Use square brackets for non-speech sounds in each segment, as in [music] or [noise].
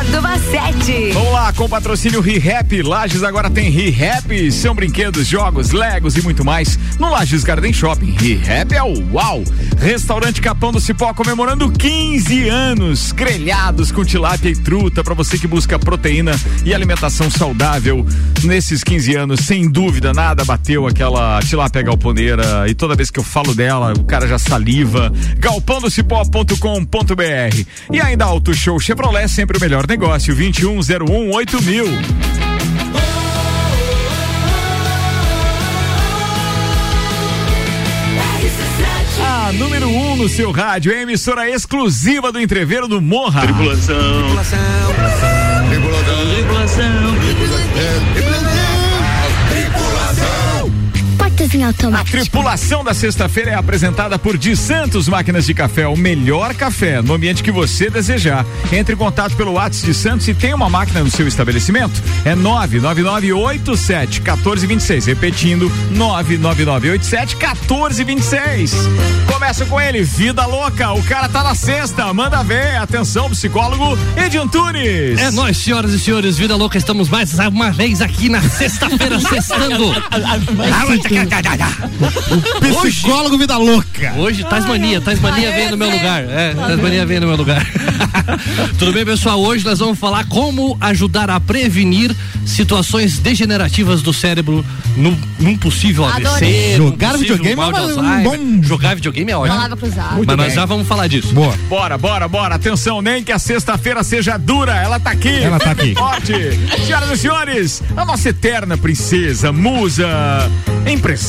Córdoba 7. Vamos lá, com patrocínio ReHap, Lages agora tem ReHap, são brinquedos, jogos, legos e muito mais no Lages Garden Shopping. ReHap é o uau! Restaurante Capão do Cipó comemorando 15 anos, grelhados com tilápia e truta para você que busca proteína e alimentação saudável. Nesses 15 anos, sem dúvida, nada bateu aquela tilápia galponeira e toda vez que eu falo dela, o cara já saliva. galpãodocipó.com.br E ainda Auto Show Chevrolet, sempre o melhor negócio, 2101 8000. A número 1 um no seu rádio, é a emissora exclusiva do entreveiro do Morra. Tripulação. Tripulação. Tripulação. Portas em A automático. tripulação da sexta-feira é apresentada por De Santos Máquinas de Café, o melhor café no ambiente que você desejar. Entre em contato pelo WhatsApp de Santos e tem uma máquina no seu estabelecimento. É 99987 1426. Repetindo, 99987 1426. Começa com ele, Vida Louca. O cara tá na sexta, manda ver. Atenção, psicólogo Edin Tunes. É nós, senhoras e senhores, Vida Louca, estamos mais uma vez aqui na sexta-feira, sextando. Psicólogo Vida Louca. Hoje, Tasmania, Tasmania vem no meu lugar. É, Tasmania vem no meu lugar. Tudo bem, pessoal? Hoje nós vamos falar como ajudar a prevenir situações degenerativas do cérebro num, num possível AVC. Adorei. Jogar possível videogame é bom- Jogar videogame é ótimo. Mas nós bem. já vamos falar disso. Boa. Bora, bora, bora. Atenção, nem que a sexta-feira seja dura. Ela tá aqui. Ela tá aqui. Forte. Senhoras e senhores, a nossa eterna princesa, musa, empresária.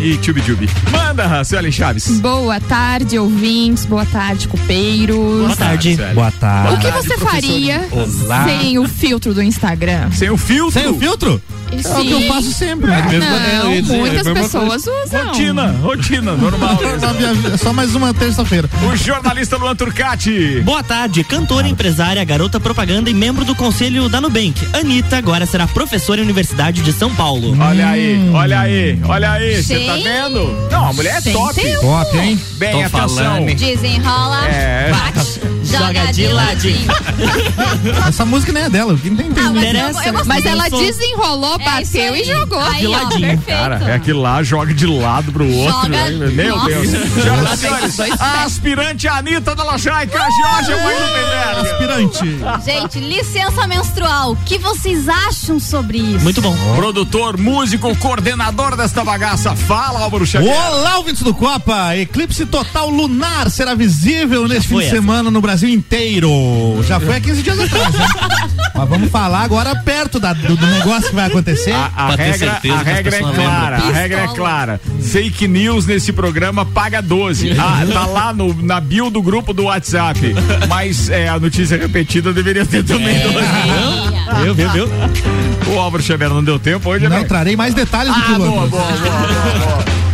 E tchubi tchubi. Manda, Suelen Chaves. Boa tarde, ouvintes. Boa tarde, copeiros. Boa tarde. Boa tarde. O que você professor. faria Olá. sem o filtro do Instagram? Sem o filtro. Sem o filtro? É o que eu Sim. faço sempre. É mesmo, é, Não, dizer, muitas é pessoas usam. Rotina, rotina, normal. É Só mais uma terça-feira. o jornalista Luan Turcati. Boa tarde, cantora, empresária, garota propaganda e membro do conselho da Nubank. Anitta agora será professora em Universidade de São Paulo. Olha aí, olha aí, olha aí. Você tá vendo? Não, a mulher é Sem top. tempo. Top, hein? Bem, Tô atenção. falando. Desenrola, É. bate, joga de ladinho. Essa música nem é dela. Quem tem, tem. Ah, mas, eu, Interessa. eu gostei Mas ela desenrolou, É bateu aí. e jogou. Aí, De ó, ladinho. perfeito. Cara, é aquilo lá, joga de lado pro outro. Joga- né? Meu Nossa. Deus. Senhoras e senhores, a aspirante Anitta da Lajaica, Jorge Mãe do Pedro. Aspirante. Gente, licença menstrual. O que vocês acham sobre isso? Muito bom. Produtor, músico, coordenador desta bagaça. Fala, Álvaro Xavier. Olá, ouvintes do Copa! Eclipse total lunar será visível neste fim de semana no Brasil inteiro. Já foi há 15 dias atrás, né? Mas vamos falar agora perto da- do, do negócio que vai acontecer. A, a regra, certeza a regra é clara, a regra é clara. Fake news nesse programa paga 12. Ah, tá [laughs] lá no, na bio do grupo do WhatsApp. Mas é, a notícia repetida deveria ter também 12. Viu, viu, viu? O Álvaro Xavier não deu tempo hoje, Não né? trarei mais detalhes do Ah, que o boa, boa, boa, boa, boa.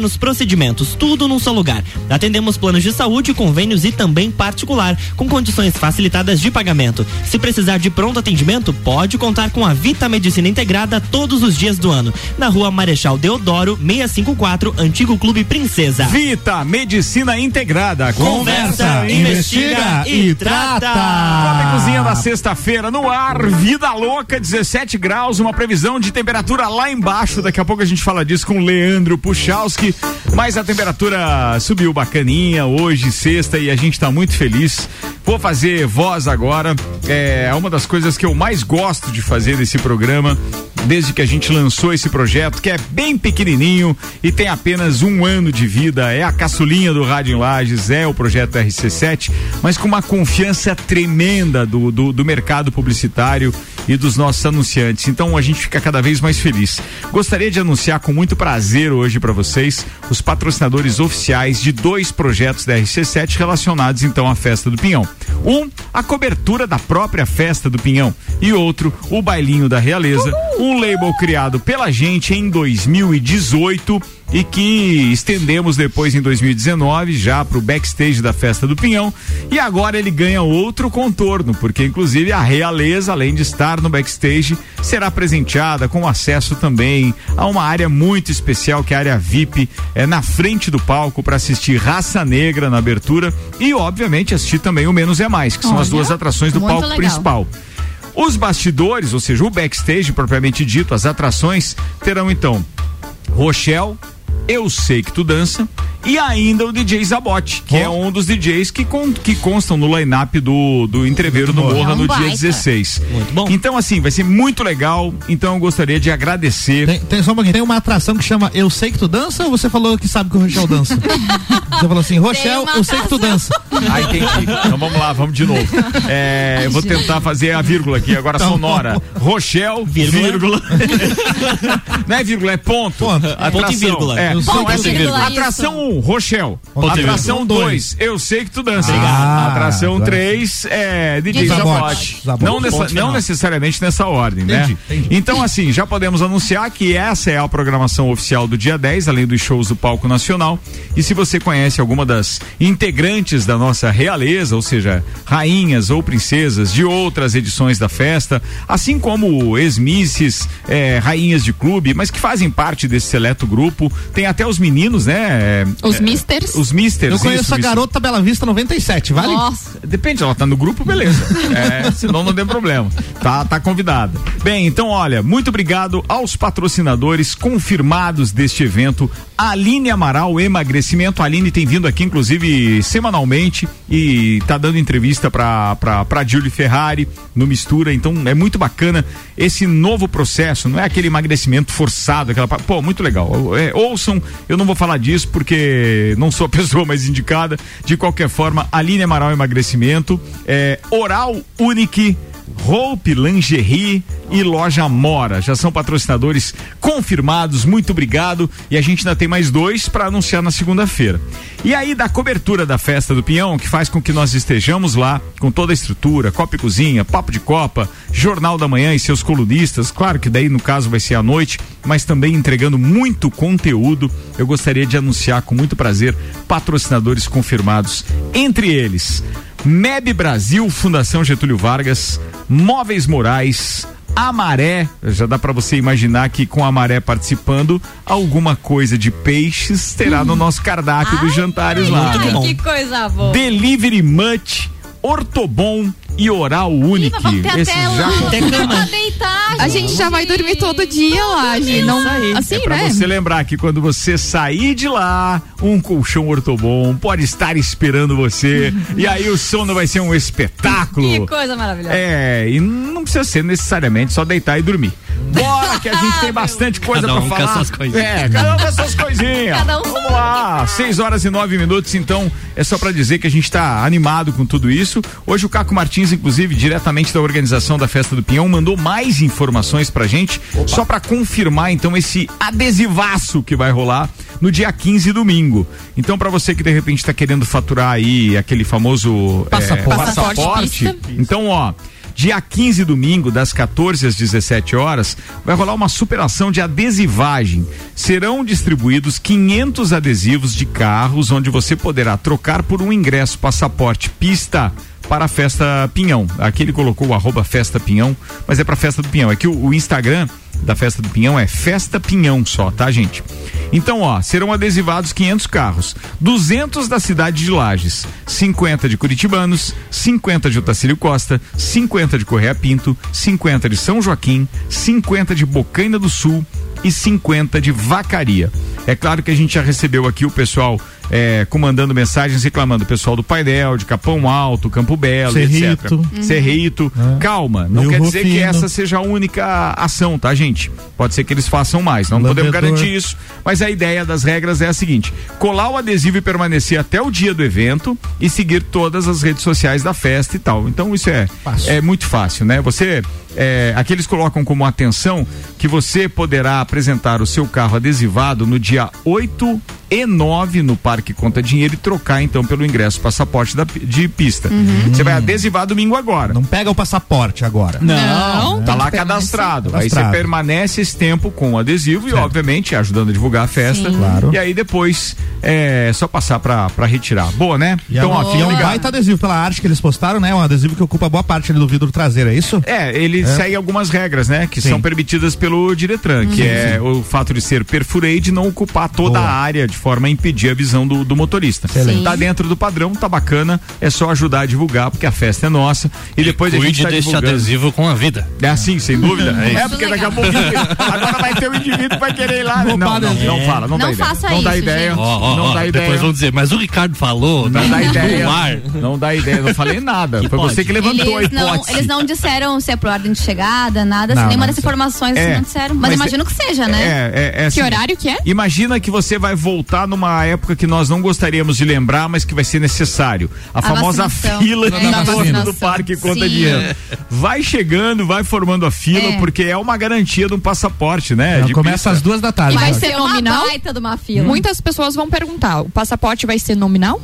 pequenos procedimentos, tudo num só lugar. Atendemos planos de saúde, convênios e também particular, com condições facilitadas de pagamento. Se precisar de pronto atendimento, pode contar com a Vita Medicina Integrada todos os dias do ano. Na rua Marechal Deodoro, 654, Antigo Clube Princesa. Vita Medicina Integrada. Conversa, investiga e trata. E Cozinha da sexta-feira no ar, vida louca, 17 graus, uma previsão de temperatura lá embaixo. Daqui a pouco a gente fala disso com o Leandro Puchalski. Mas a temperatura subiu bacaninha hoje, sexta, e a gente tá muito feliz. Vou fazer voz agora. É uma das coisas que eu mais gosto de fazer nesse programa, desde que a gente lançou esse projeto, que é bem pequenininho e tem apenas um ano de vida. É a caçulinha do Rádio em Lages, é o projeto RC7, mas com uma confiança tremenda do, do, do mercado publicitário e dos nossos anunciantes. Então a gente fica cada vez mais feliz. Gostaria de anunciar com muito prazer hoje para vocês os patrocinadores oficiais de dois projetos da RC7 relacionados então à festa do Pinhão. Um, a cobertura da própria festa do Pinhão e outro, o bailinho da Realeza, um label criado pela gente em 2018 e que estendemos depois em 2019 já para o backstage da festa do Pinhão. E agora ele ganha outro contorno porque inclusive a realeza além de estar no backstage será presenteada com acesso também a uma área muito especial que é a área VIP é na frente do palco para assistir Raça Negra na abertura e obviamente assistir também o Menos é Mais que são as Olha, duas atrações do palco legal. principal. Os bastidores, ou seja, o backstage propriamente dito, as atrações terão então Rochelle, Eu Sei Que Tu Dança e ainda o DJ Zabote, que é um dos DJs que, con- que constam no line-up do, do Entreveiro do Morra É um no dia baita. 16. Muito bom. Então, assim, vai ser muito legal. Então, eu gostaria de agradecer. Tem, tem só um pouquinho, tem uma atração que chama Eu Sei Que Tu Dança ou você falou que sabe que o Rochelle dança? [laughs] você falou assim, Rochelle, uma eu sei que tu dança. Ah, entendi. Então vamos lá, vamos de novo. É, eu vou tentar fazer a vírgula aqui, agora Então, sonora. Rochelle, Vírgula. vírgula. [laughs] Não é vírgula, é ponto. Ponto. Atração. Ponto e vírgula. É, Que essa é vírgula. Atração 1, um, Rochelle. Ponto Atração vírgula. 2, eu sei que tu dança. Ah, Atração agora 3, é DJ Zabote. Zabote. Zabote. Não, nessa- não necessariamente nessa ordem, né? Entendi, entendi. Então, assim, já podemos anunciar que essa é a programação oficial do dia 10, além dos shows do Palco Nacional. E se você conhece alguma das integrantes da nossa realeza, ou seja, rainhas ou princesas de outras edições da festa, assim como ex-misses, eh, rainhas de clube, mas que fazem parte desse seleto grupo, tem até os meninos, né? Os Eh, misters. Os misters. Eu conheço isso, a isso. garota Bela Vista 97, vale? Nossa. Depende, ela tá no grupo, beleza. É, senão não tem problema. Tá, tá convidada. Bem, então olha, muito obrigado aos patrocinadores confirmados deste evento. Aline Amaral Emagrecimento. A Aline tem vindo aqui, inclusive, semanalmente e tá dando entrevista pra, pra, pra Julie Ferrari no Mistura. Então é muito bacana esse novo processo. Não é aquele emagrecimento forçado, aquela. Pô, muito legal. É, ouçam, eu não vou falar disso porque não sou a [laughs] pessoa mais indicada. De qualquer forma, Aline Amaral Emagrecimento, é, Oral Unique. Hope Lingerie e Loja Mora já são patrocinadores confirmados. Muito obrigado. E a gente ainda tem mais dois para anunciar na segunda-feira. E aí, da cobertura da festa do Pinhão, que faz com que nós estejamos lá com toda a estrutura, Copa e Cozinha, Papo de Copa, Jornal da Manhã e seus colunistas. Claro que daí, no caso, vai ser à noite, mas também entregando muito conteúdo. Eu gostaria de anunciar com muito prazer patrocinadores confirmados. Entre eles, MEB Brasil, Fundação Getúlio Vargas, Móveis Morais, a Maré, já dá pra você imaginar que com a Maré participando, alguma coisa de peixes terá no nosso cardápio dos jantares lá. né? bom. Que coisa boa. Delivery Much, Ortobon e Oral até Esses já lá deitar, A gente já vai dormir todo dia lá, gente. Não, assim, É pra né? você lembrar que quando você sair de lá, um colchão ortobon pode estar esperando você. e aí o sono vai ser um espetáculo. Que coisa maravilhosa. É, e não precisa ser necessariamente só deitar e dormir. Bora que a gente tem bastante coisa Cada pra um com falar. as suas coisinhas. É, cada um com as suas coisinhas. Cada um Vamos lá, seis horas e nove minutos, então é só pra dizer que a gente tá animado com tudo isso. Hoje o Caco Martins, inclusive, diretamente da organização da Festa do Pinhão, mandou mais informações pra gente, só pra confirmar então esse adesivaço que vai rolar no dia 15 domingo. Então pra você que de repente tá querendo faturar aí aquele famoso é, Passaporte. passaporte então, ó, dia 15 domingo, das 14 às 17 horas, vai rolar uma superação de adesivagem. Serão distribuídos 500 adesivos de carros, onde você poderá trocar por um ingresso passaporte pista para a Festa Pinhão. Aqui ele colocou o arroba Festa Pinhão, mas é para Festa do Pinhão. É que o, o Instagram da Festa do Pinhão é Festa Pinhão só, tá, gente? Então, ó, serão adesivados 500 carros, 200 da cidade de Lages, 50 de Curitibanos, 50 de Otacílio Costa, 50 de Correia Pinto, 50 de São Joaquim, 50 de Bocaina do Sul e 50 de Vacaria. É claro que a gente já recebeu aqui o pessoal é, comandando mensagens reclamando, o pessoal do Painel, de Capão Alto, Campo Belo, Cerrito. etc. Cerrito. Calma, não Rio quer dizer que Rufino. essa seja a única ação, tá, gente? Pode ser que eles façam mais, não podemos garantir isso, mas a ideia das regras é a seguinte: colar o adesivo e permanecer até o dia do evento e seguir todas as redes sociais da festa e tal. Então isso é Fácil. é muito fácil, né? Você é, aqui eles colocam como atenção que você poderá apresentar o seu carro adesivado no dia 8 e 9 no Parque Conta Dinheiro e trocar então pelo ingresso passaporte da, de pista. Você vai adesivar domingo agora. Não pega o passaporte agora. Não, Tá tem lá cadastrado. Aí você permanece esse tempo com o adesivo e, Certo. obviamente, ajudando a divulgar a festa. Claro. E aí depois é só passar pra, pra retirar. Boa, né? E é, um, ó, e é fica um ligado. baita adesivo pela arte que eles postaram, né? Um adesivo que ocupa boa parte ali do vidro traseiro, é isso? É, ele segue algumas regras, né? Que Sim. são permitidas pelo Diretran, que é o fato de ser perfurade e não ocupar toda Boa. a área de forma a impedir a visão do, do motorista. Excelente. Tá dentro do padrão, tá bacana, é só ajudar a divulgar, porque a festa é nossa. E depois a gente tá desse divulgando. adesivo com a vida. É assim, sem dúvida. É É, isso. porque daqui a pouco agora vai ter um indivíduo que vai querer ir lá. Não, Roubar não, adesivo. não fala, não, Não dá ideia. faça não dá isso, ideia. Ó, ó, não ó, dá ideia. depois vão dizer, mas o Ricardo falou, Não né? dá ideia. Ar. Não dá ideia, não falei nada. Que Foi pode. você que levantou a Eles não, hipótese. eles não disseram se é por ordem de chegada, nada, Não, assim, nenhuma não das informações É, eles não disseram. Mas, mas imagino que seja, né? É, é, é Que assim, horário que é? Imagina que você vai voltar numa época que nós não gostaríamos de lembrar, mas que vai ser necessário. A, A famosa vacinação. fila É, de torno do parque conta Sim. dinheiro. Vai chegando, vai formando a fila, É. porque é uma garantia de um passaporte, né? Não, de começa pista. às duas da tarde. E vai ser uma nominal? baita de uma fila. Muitas pessoas vão perguntar: o passaporte vai ser nominal?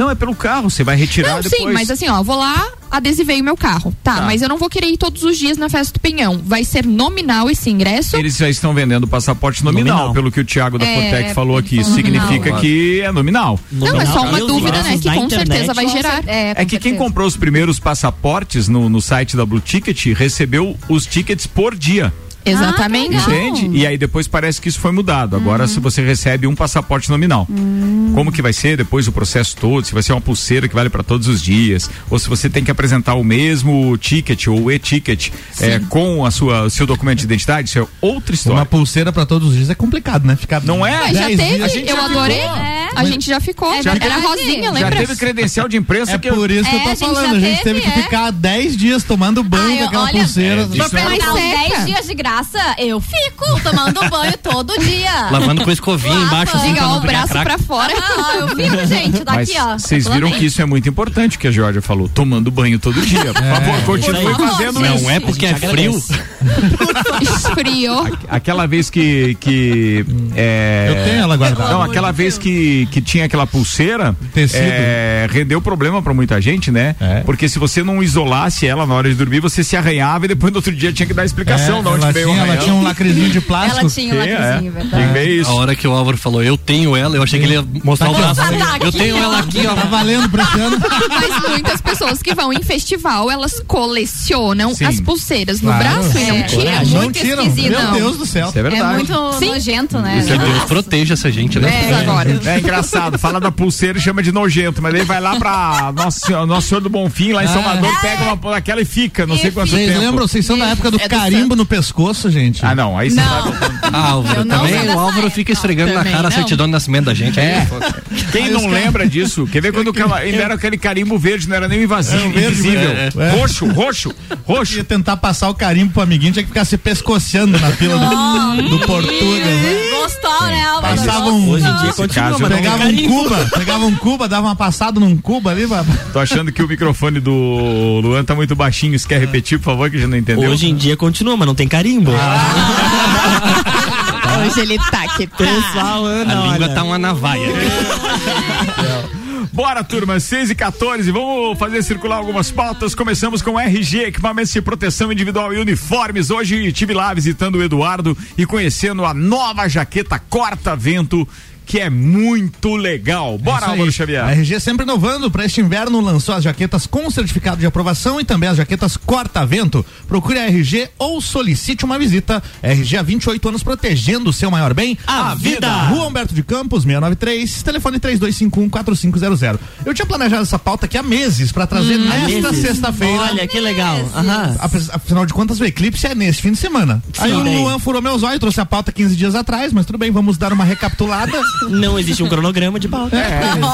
Não, é pelo carro, você vai retirar não, depois. sim, mas assim, ó, vou lá, adesivei o meu carro. Tá, Tá. mas eu não vou querer ir todos os dias na festa do Penhão. Vai ser nominal esse ingresso? Eles já estão vendendo passaporte nominal, Nominal. pelo que o Thiago da É, falou aqui. Isso nominal. significa que é nominal. Não, é só uma os dúvida, né? Que com internet, certeza vai gerar. É, É com que quem certeza. comprou os primeiros passaportes no, no site da Blue Ticket recebeu os tickets por dia. Exatamente. Ah, que legal. Entende? E aí depois parece que isso foi mudado. Agora, Uhum. se você recebe um passaporte nominal. Hum. Como que vai ser depois o processo todo? Se vai ser uma pulseira que vale para todos os dias, ou se você tem que apresentar o mesmo ticket ou o e-ticket é, com a sua o seu documento de identidade, isso é outra história. Uma pulseira pra todos os dias é complicado, né? Ficar Não é? Mas já 10 teve, dias- A gente eu já adorei. ficou. É. A gente já ficou. É já era rosinha, Já Já lembra? teve credencial de imprensa É que por isso que É, eu a tô gente falando. A gente teve, teve, que é. ficar 10 dias tomando banho Ah, com eu- aquela olha, pulseira. é, isso for é- perguntar uns Seca. 10 dias de graça, eu fico tomando banho todo dia. Lavando com escovinha Lava. embaixo assim ó, não o braço craque. pra fora. Ah, eu fico, [laughs] gente, Mas daqui, ó. vocês viram que isso é muito importante que a Georgia falou, tomando banho todo dia. Por favor, continue Por favor, fazendo isso. Não é porque é frio. [laughs] Esfriou. Aquela vez que. que é... Eu tenho ela guardada. Não, aquela vez que, que tinha aquela pulseira, Tecido. é, rendeu problema pra muita gente, né? É. Porque se você não isolasse ela na hora de dormir, você se arranhava e depois no outro dia tinha que dar explicação É, de onde veio o ela tinha um lacrezinho de plástico. Ela tinha um é. lacrezinho, que verdade. ver A isso. hora que o Álvaro falou, eu tenho ela, eu achei que ele ia mostrar o Tá braço. aqui, ó. Tá Eu tenho ela aqui, ó. Tá valendo pra ano. [laughs] Mas muitas pessoas que vão em festival, elas colecionam Sim. as pulseiras no Claro. braço e não É, tiram. é não tiram. esquisito, Meu não. Deus do céu. Isso é É verdade. muito Sim. nojento, né? Isso é Deus proteja essa gente, né? É, agora. [laughs] É engraçado, fala da pulseira e chama de nojento, mas aí vai lá pra Nosso Senhor, Nosso Senhor do Bonfim, lá em Salvador, pega uma aquela e fica, não E sei quanto Vocês tempo. lembram? Vocês são da época É do carimbo no pescoço, gente? Ah, não, aí você Não. Ah, Álvaro, também o Álvaro fica esfregando na cara a certidão de nascimento da gente. É. Quem não lembra disso? Quer ver quando ainda era aquele carimbo verde, não era nem invasivo, É, invisível. é, é. Roxo, roxo, roxo. Ia tentar passar o carimbo pro amiguinho, tinha que ficar se pescoceando na fila do, do Portuga. né? Gostou, né, Álvaro? Passava um. Hoje em dia continua, Pegava um cuba, pegava um cuba, dava uma passada num cuba ali, babá. Tô achando que o microfone do Luan tá muito baixinho. Você quer repetir, por favor, que já não entendeu? Hoje em dia continua, mas não tem carimbo. [laughs] Hoje ele tá que tá. Pessoal, a Ana, língua olha. tá uma navalha. [laughs] Bora, turma, 6 e 14 Vamos fazer circular algumas pautas. Começamos com RG, equipamentos de proteção individual e uniformes. Hoje estive lá visitando o Eduardo e conhecendo a nova jaqueta corta-vento. Que é muito legal. Bora, Isso aí. Álvaro Xavier. A RG sempre inovando. Para este inverno lançou as jaquetas com certificado de aprovação e também as jaquetas corta-vento. Procure a RG ou solicite uma visita. RG há 28 anos protegendo o seu maior bem, A vida. Rua Humberto de Campos, 693, telefone 32514500. Eu tinha planejado essa pauta aqui há meses para trazer nesta meses. sexta-feira. Olha, que legal. Aham. Afinal de contas, o eclipse é nesse fim de semana. Aí o. Luan furou meus olhos, trouxe a pauta 15 dias atrás, mas tudo bem, vamos dar uma recapitulada. [laughs] Não existe um cronograma de pauta.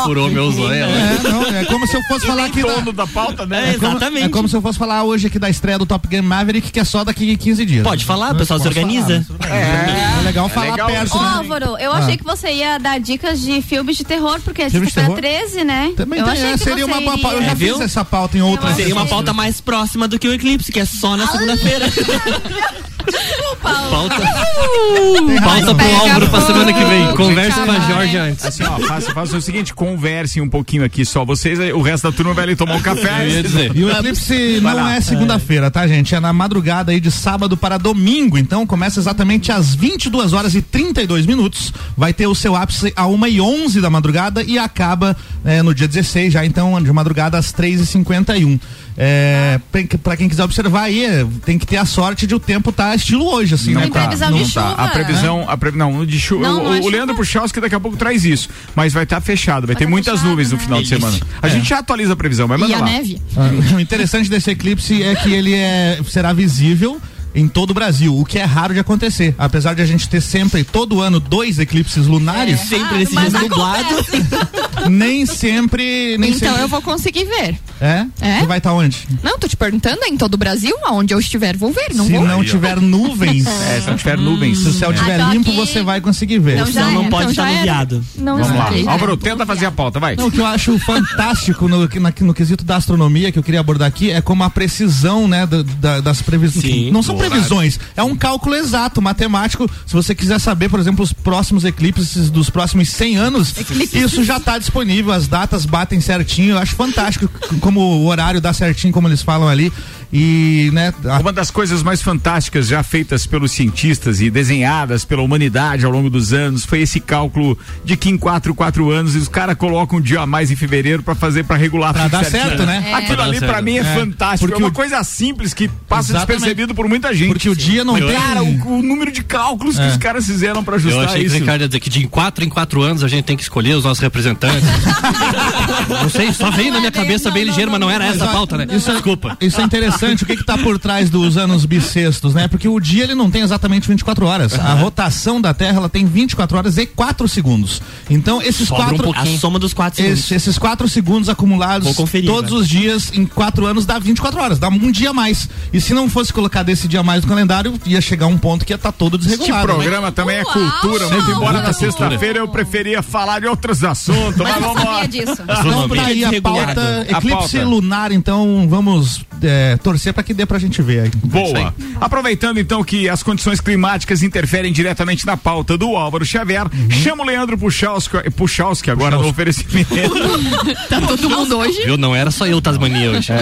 Furou meu zóio. É, não, é como se eu fosse falar aqui. da- Dono da pauta, É, né? como- exatamente. É como se eu fosse falar hoje aqui da estreia do Top Gun Maverick, que é só daqui a 15 dias. Pode falar, o pessoal se organiza. falar, É, legal falar legal perto. Ô, né? Álvaro, eu Ah. achei que você ia dar dicas de filmes de terror, porque é de sexta-feira terror? 13, né? Também eu tem, achei é, que seria você uma boa pauta. Eu já É, viu? fiz essa pauta em outras. Seria uma pauta mais próxima do que o eclipse, que é só na segunda-feira. Pauta, Tem pauta razão. pro Álvaro pra semana que vem. Conversa com a. Jorge antes. Assim, ó, faça, faça o seguinte, conversem um pouquinho aqui só vocês, o resto da turma vai ali tomar um café. Eu ia dizer. E o eclipse não lá. é segunda-feira, tá, gente? É na madrugada aí de sábado para domingo. Então começa exatamente às 22 horas e 32 minutos. Vai ter o seu ápice a 1 e 11 da madrugada e acaba é, no dia 16, já então de madrugada às 3 e 51 é, pra- pra quem quiser observar aí, é, tem que ter a sorte de o tempo tá estilo hoje, assim, Não né? Tá, previsão não de tá. chuva? A previsão, a pre... não, de chuva. Não, o, não é o Leandro chuva. Puchalski daqui a pouco traz isso, mas vai estar fechado, vai, ter tá muitas fechado, nuvens no né? final de semana. A gente já atualiza a previsão, mas E manda a lá. neve? Ah, O interessante desse eclipse é que ele é, será visível em todo o Brasil, o que é raro de acontecer. Apesar de a gente ter sempre, todo ano, dois eclipses lunares, Sempre nesse dia nublado. [laughs] nem sempre. Nem então sempre. eu vou conseguir ver. É? É? Você vai estar onde? Não, tô te perguntando, é em todo o Brasil, aonde eu estiver, vou ver, não Se vou. não tiver nuvens, É, se não tiver nuvens. se o céu estiver então limpo, aqui- você vai conseguir ver. Então já Então não era, pode então estar nuviado. Não Vamos lá. Álvaro, tenta fazer a pauta, vai. Não, o que eu acho fantástico no, na- no quesito da astronomia que eu queria abordar aqui é como a precisão, né, da- da- das previsões. Sim, Não são. Previsões, é um cálculo exato, matemático. Se você quiser saber, por exemplo, os próximos eclipses dos próximos 100 anos, isso já está disponível, as datas batem certinho. Eu acho fantástico como o horário dá certinho, como eles falam ali. E, né, a- Uma das coisas mais fantásticas já feitas pelos cientistas e desenhadas pela humanidade ao longo dos anos foi esse cálculo de que em 4, 4 anos os caras colocam um dia a mais em fevereiro pra fazer, pra regular Pra tudo dar certo, né? Aquilo Pra dar ali pra certo. mim é, É, fantástico. porque é uma o- coisa simples que passa Exatamente. despercebido por muita gente. Porque o dia não Mas, tem. Cara, o, o número de cálculos que É. os caras fizeram pra Eu ajustar achei que o isso. Ricardo ia dizer que de 4 em 4 anos a gente tem que escolher os nossos representantes. [laughs] não sei, só veio na minha cabeça bem ligeiro, mas não era essa a pauta, né? Isso é- Desculpa. Isso é interessante. O que que tá por trás dos anos bissextos, né? Porque o dia ele não tem exatamente 24 horas. A rotação da Terra ela tem 24 horas e 4 segundos. Então esses Sobra um quatro pouquinho. A soma dos quatro segundos. esses, esses quatro segundos acumulados conferir, todos né? os dias em quatro anos dá 24 horas, dá um dia a mais. E se não fosse colocar desse dia a mais no calendário, ia chegar um ponto que ia estar todo Este desregulado. né? programa também é cultura, muito embora na sexta-feira eu preferia falar de outros assuntos, mas Mas eu vamos lá. disso. Então Astronomia. tá aí a pauta, A eclipse pauta. lunar, então vamos é, torcer para que dê pra gente ver aí. Boa. Aproveitando então que as condições climáticas interferem diretamente na pauta do Álvaro Xavier, chama o Leandro Puchalski, Puchalski agora no oferecimento. [laughs] Tá todo mundo hoje? Viu? Não era só eu, Tasmania, hoje.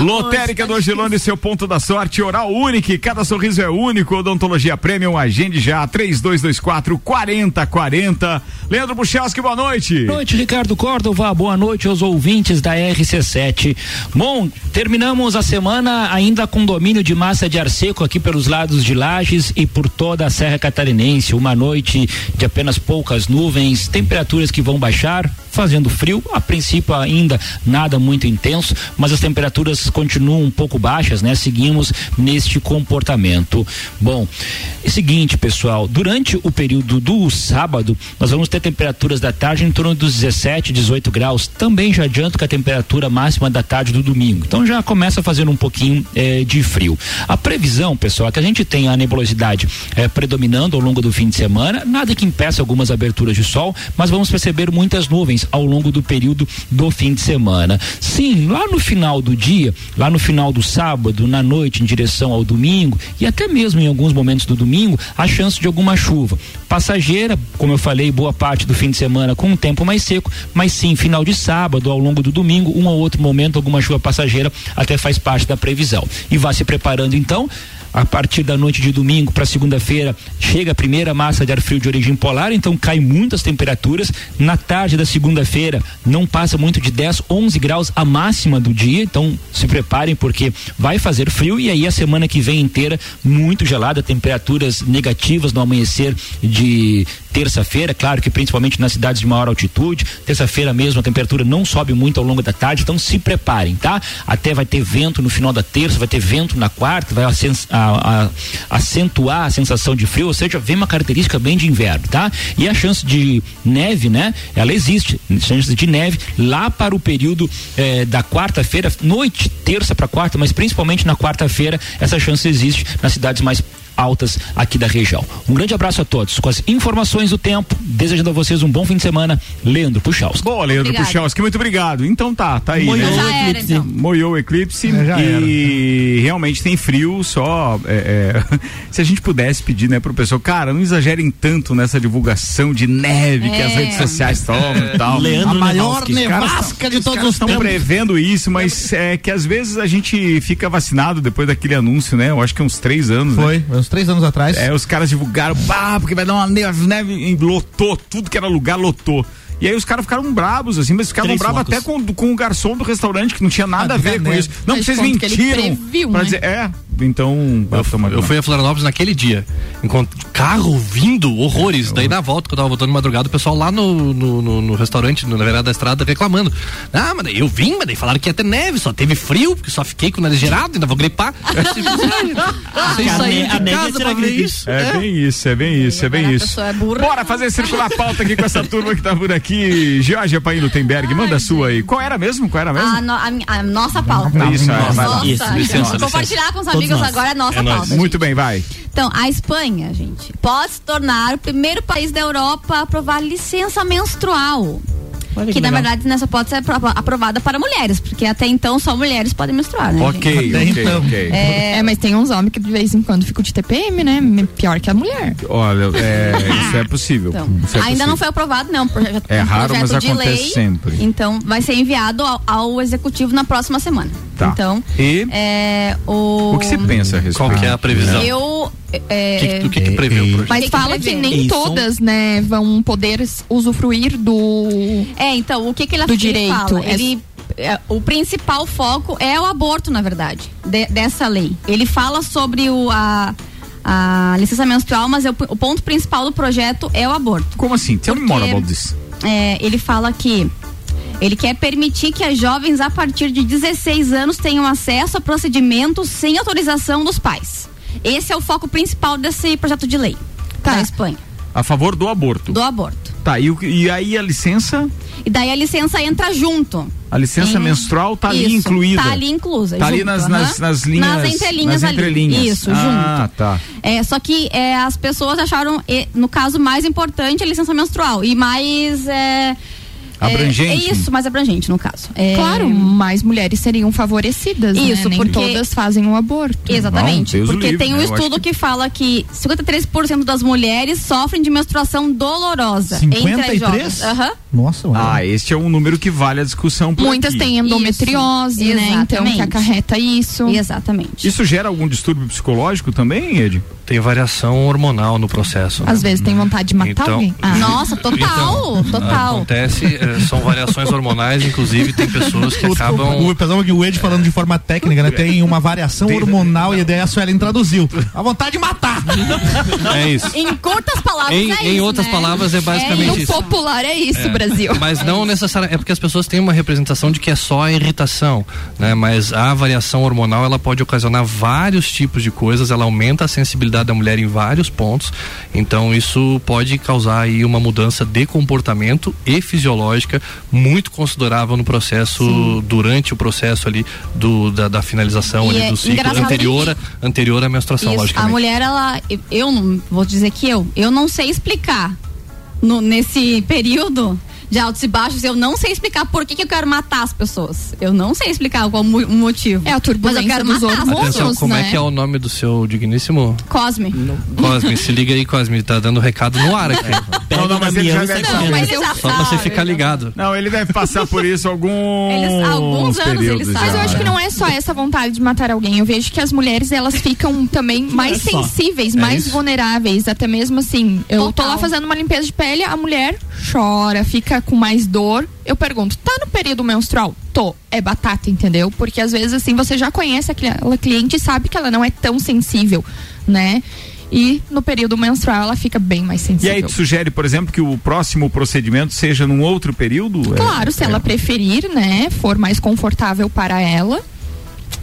Lotérica do Angelone, seu ponto da sorte, oral único, cada sorriso é único, odontologia premium, agende já, 3224 4040. Leandro Puchalski, boa noite. Boa noite, Ricardo Córdova. Boa noite aos ouvintes da RC7. Bom, terminamos a semana ainda com domínio de massa de ar seco aqui pelos lados de Lages e por toda a Serra Catarinense. Uma noite de apenas poucas nuvens, temperaturas que vão baixar, fazendo frio. A princípio ainda nada muito intenso, mas as temperaturas continuam um pouco baixas, né? Seguimos neste comportamento. Bom, é seguinte, pessoal, durante o período do sábado, nós vamos ter temperaturas da tarde em torno dos 17, 18 graus. Também já adianto que a temperatura máxima da tarde do domingo. Então já começa fazendo um pouquinho eh, de frio. A previsão, pessoal, é que a gente tem a nebulosidade eh, predominando ao longo do fim de semana, nada que impeça algumas aberturas de sol, mas vamos perceber muitas nuvens ao longo do período do fim de semana. Sim, lá no final do dia, lá no final do sábado, na noite, em direção ao domingo, e até mesmo em alguns momentos do domingo, há chance de alguma chuva. Passageira, como eu falei, boa parte do fim de semana com um tempo mais seco, mas sim, final de sábado, ao longo do domingo, um ou outro momento, alguma chuva passageira até faz parte da previsão. E vá se preparando então. A partir da noite de domingo para segunda-feira chega a primeira massa de ar frio de origem polar, então cai muitas temperaturas. Na tarde da segunda-feira não passa muito de 10, 11 graus a máxima do dia, então se preparem porque vai fazer frio e aí a semana que vem inteira muito gelada, temperaturas negativas no amanhecer de terça-feira, claro que principalmente nas cidades de maior altitude. Terça-feira mesmo a temperatura não sobe muito ao longo da tarde, então se preparem, tá? Até vai ter vento no final da terça, vai ter vento na quarta, vai a, a acentuar a sensação de frio, ou seja, vem uma característica bem de inverno, tá? E a chance de neve, né? Ela existe, chance de neve lá para o período eh, da quarta-feira, noite, terça para quarta, mas principalmente na quarta-feira, essa chance existe nas cidades mais altas aqui da região. Um grande abraço a todos. Com as informações do tempo, desejando a vocês um bom fim de semana. Leandro Puxaus. Boa, Leandro Obrigada. Puchalski, muito obrigado. Então tá, tá aí. Moiou né? Já era, então. Moiou o eclipse É, já e realmente tem frio, só é, é, [laughs] se a gente pudesse pedir, né, pro pessoal, cara, não exagerem tanto nessa divulgação de neve que as É. redes sociais tomam e [laughs] tal. Leandro A maior nevasca de Os todos os estão tempos. prevendo isso, mas é que às vezes a gente fica vacinado depois daquele anúncio, né? Eu acho que uns três anos. né? Uns três anos atrás. É, os caras divulgaram, pá, porque vai dar uma neve, neve e lotou, tudo que era lugar lotou. E aí os caras ficaram bravos, assim, mas ficaram Três bravos até com, com o garçom do restaurante, que não tinha nada Ah, a ver com neve. isso. Não, Mas vocês mentiram. previu, pra né? dizer, é, então. tomar Eu fui a Florianópolis naquele dia. Enquanto carro vindo, horrores. Daí na volta, que eu tava voltando de madrugada, o pessoal lá no, no, no- no restaurante, no- na verdade da estrada, reclamando. Ah, mas daí eu vim, mas daí falaram que ia ter neve, só teve frio, porque só fiquei com o nariz gerado, ainda vou gripar. [laughs] Vocês A saíram de casa pra ver gripe. isso. É bem isso, é bem isso, é bem isso. é. Bora fazer circular a pauta aqui com essa turma que tá por aqui. Georgia Paim Lutemberg, manda a sua aí. Qual era mesmo? Qual era mesmo? A, no- a a nossa pauta. Isso, é, vai lá. Nossa, Isso, então, licença, compartilhar com os amigos nós. agora é a nossa É pauta. Muito bem, vai. Então, a Espanha, gente, pode se tornar o primeiro país da Europa a aprovar licença menstrual. Olha Que, que na verdade nessa pode ser apro- aprovada para mulheres, porque até então só mulheres podem menstruar, né? gente? Ok, Até ok, então. ok. É, mas tem uns homens que de vez em quando ficam de TPM, né? Pior que a mulher. Olha, é, [laughs] isso é possível. Então, Isso é ainda possível. não foi aprovado, não. Projeto, É um raro, projeto mas de acontece lei, sempre. Então, vai ser enviado ao, ao executivo na próxima semana. Tá. Então, E é, o. o que você pensa a respeito? Qual que é a previsão? Eu. É, O que, o que, que prevê o projeto? Mas fala que nem Isso. todas, né, vão poder usufruir do. É, então, o que, que ele, Do ele direito, fala? é- Ele, é, o principal foco é o aborto, na verdade, de- dessa lei. Ele fala sobre o, a, a licença menstrual, mas é o, o ponto principal do projeto é o aborto. Como assim? Tell me more about this. É, ele fala que ele quer permitir que as jovens a partir de 16 anos tenham acesso a procedimentos sem autorização dos pais. Esse é o foco principal desse projeto de lei Tá. da Espanha, A favor do aborto. do aborto. Tá, e, e aí a licença? E daí a licença entra junto. A licença Em- menstrual tá ali Isso, incluída. Tá ali inclusa. Tá ali junto, nas, aham. nas, nas linhas. Nas entrelinhas nas ali. entrelinhas. Isso, ah, junto. tá. É, só que é, as pessoas acharam, no caso, mais importante a licença menstrual. E mais. É, Abrangente. É, é isso, mais abrangente, no caso. É, Claro, mais mulheres seriam favorecidas, Isso, né? Porque- todas fazem o aborto. Exatamente. Porque livre, tem um né? Estudo que- que... fala que 53% das mulheres sofrem de menstruação dolorosa. Entre as 53? jovens. Aham. Nossa, mano. Ah, este é um número que vale a discussão por Muitas aqui. têm endometriose, Isso, né? Então que exatamente. acarreta isso. Exatamente. Isso gera algum distúrbio psicológico também, Ed? Tem variação hormonal no processo. né? Às vezes tem vontade de matar Então- alguém. Ah, Nossa, total, Então, total. Acontece, eh, são variações hormonais, inclusive tem pessoas que O, acabam. o, que o Ed falando de forma técnica, né? Tem uma variação hormonal e a ideia a Suelen traduziu. A vontade de matar. É isso. Em curtas palavras, Em, é em isso, outras né? palavras, é basicamente no isso. popular é isso, Brasil. Mas não necessariamente. É porque as pessoas têm uma representação de que é só a irritação, né? Mas a variação hormonal ela pode ocasionar vários tipos de coisas, ela aumenta a sensibilidade da mulher em vários pontos. Então isso pode causar aí uma mudança de comportamento e fisiológica muito considerável no processo, durante o processo ali do, da, da finalização E ali é do ciclo anterior, que- anterior à menstruação, Isso, a mulher, ela. Eu não vou dizer que eu. Eu não sei explicar no- nesse período de altos e baixos, eu não sei explicar por que, que eu quero matar as pessoas. Eu não sei explicar qual mo- o motivo. É a Mas eu turbulência quero dos matar as hormônios, pessoas. Atenção, como é né? que é o nome do seu digníssimo? Cosme. Cosme, se liga aí, Cosme, tá dando recado no ar aqui. Não, não, o mas ele já deve. Mas Só pra você ficar ligado. Não, ele deve passar por isso alguns Eles- alguns anos eles já, Mas eu acho que né? não é só essa vontade de matar alguém. Eu vejo que as mulheres elas ficam também mais é sensíveis, mais isso? vulneráveis, até mesmo assim. Eu tô Total. lá fazendo uma limpeza de pele, a mulher chora, fica com mais dor. Eu pergunto, tá no período menstrual? Tô. É batata, entendeu? Porque às vezes assim você já conhece aquela cliente e sabe que ela não é tão sensível, né? E no período menstrual ela fica bem mais E sensível. aí tu sugere, por exemplo, que o próximo procedimento seja num outro período? É- Claro, se é- ela preferir, né, for mais confortável para ela,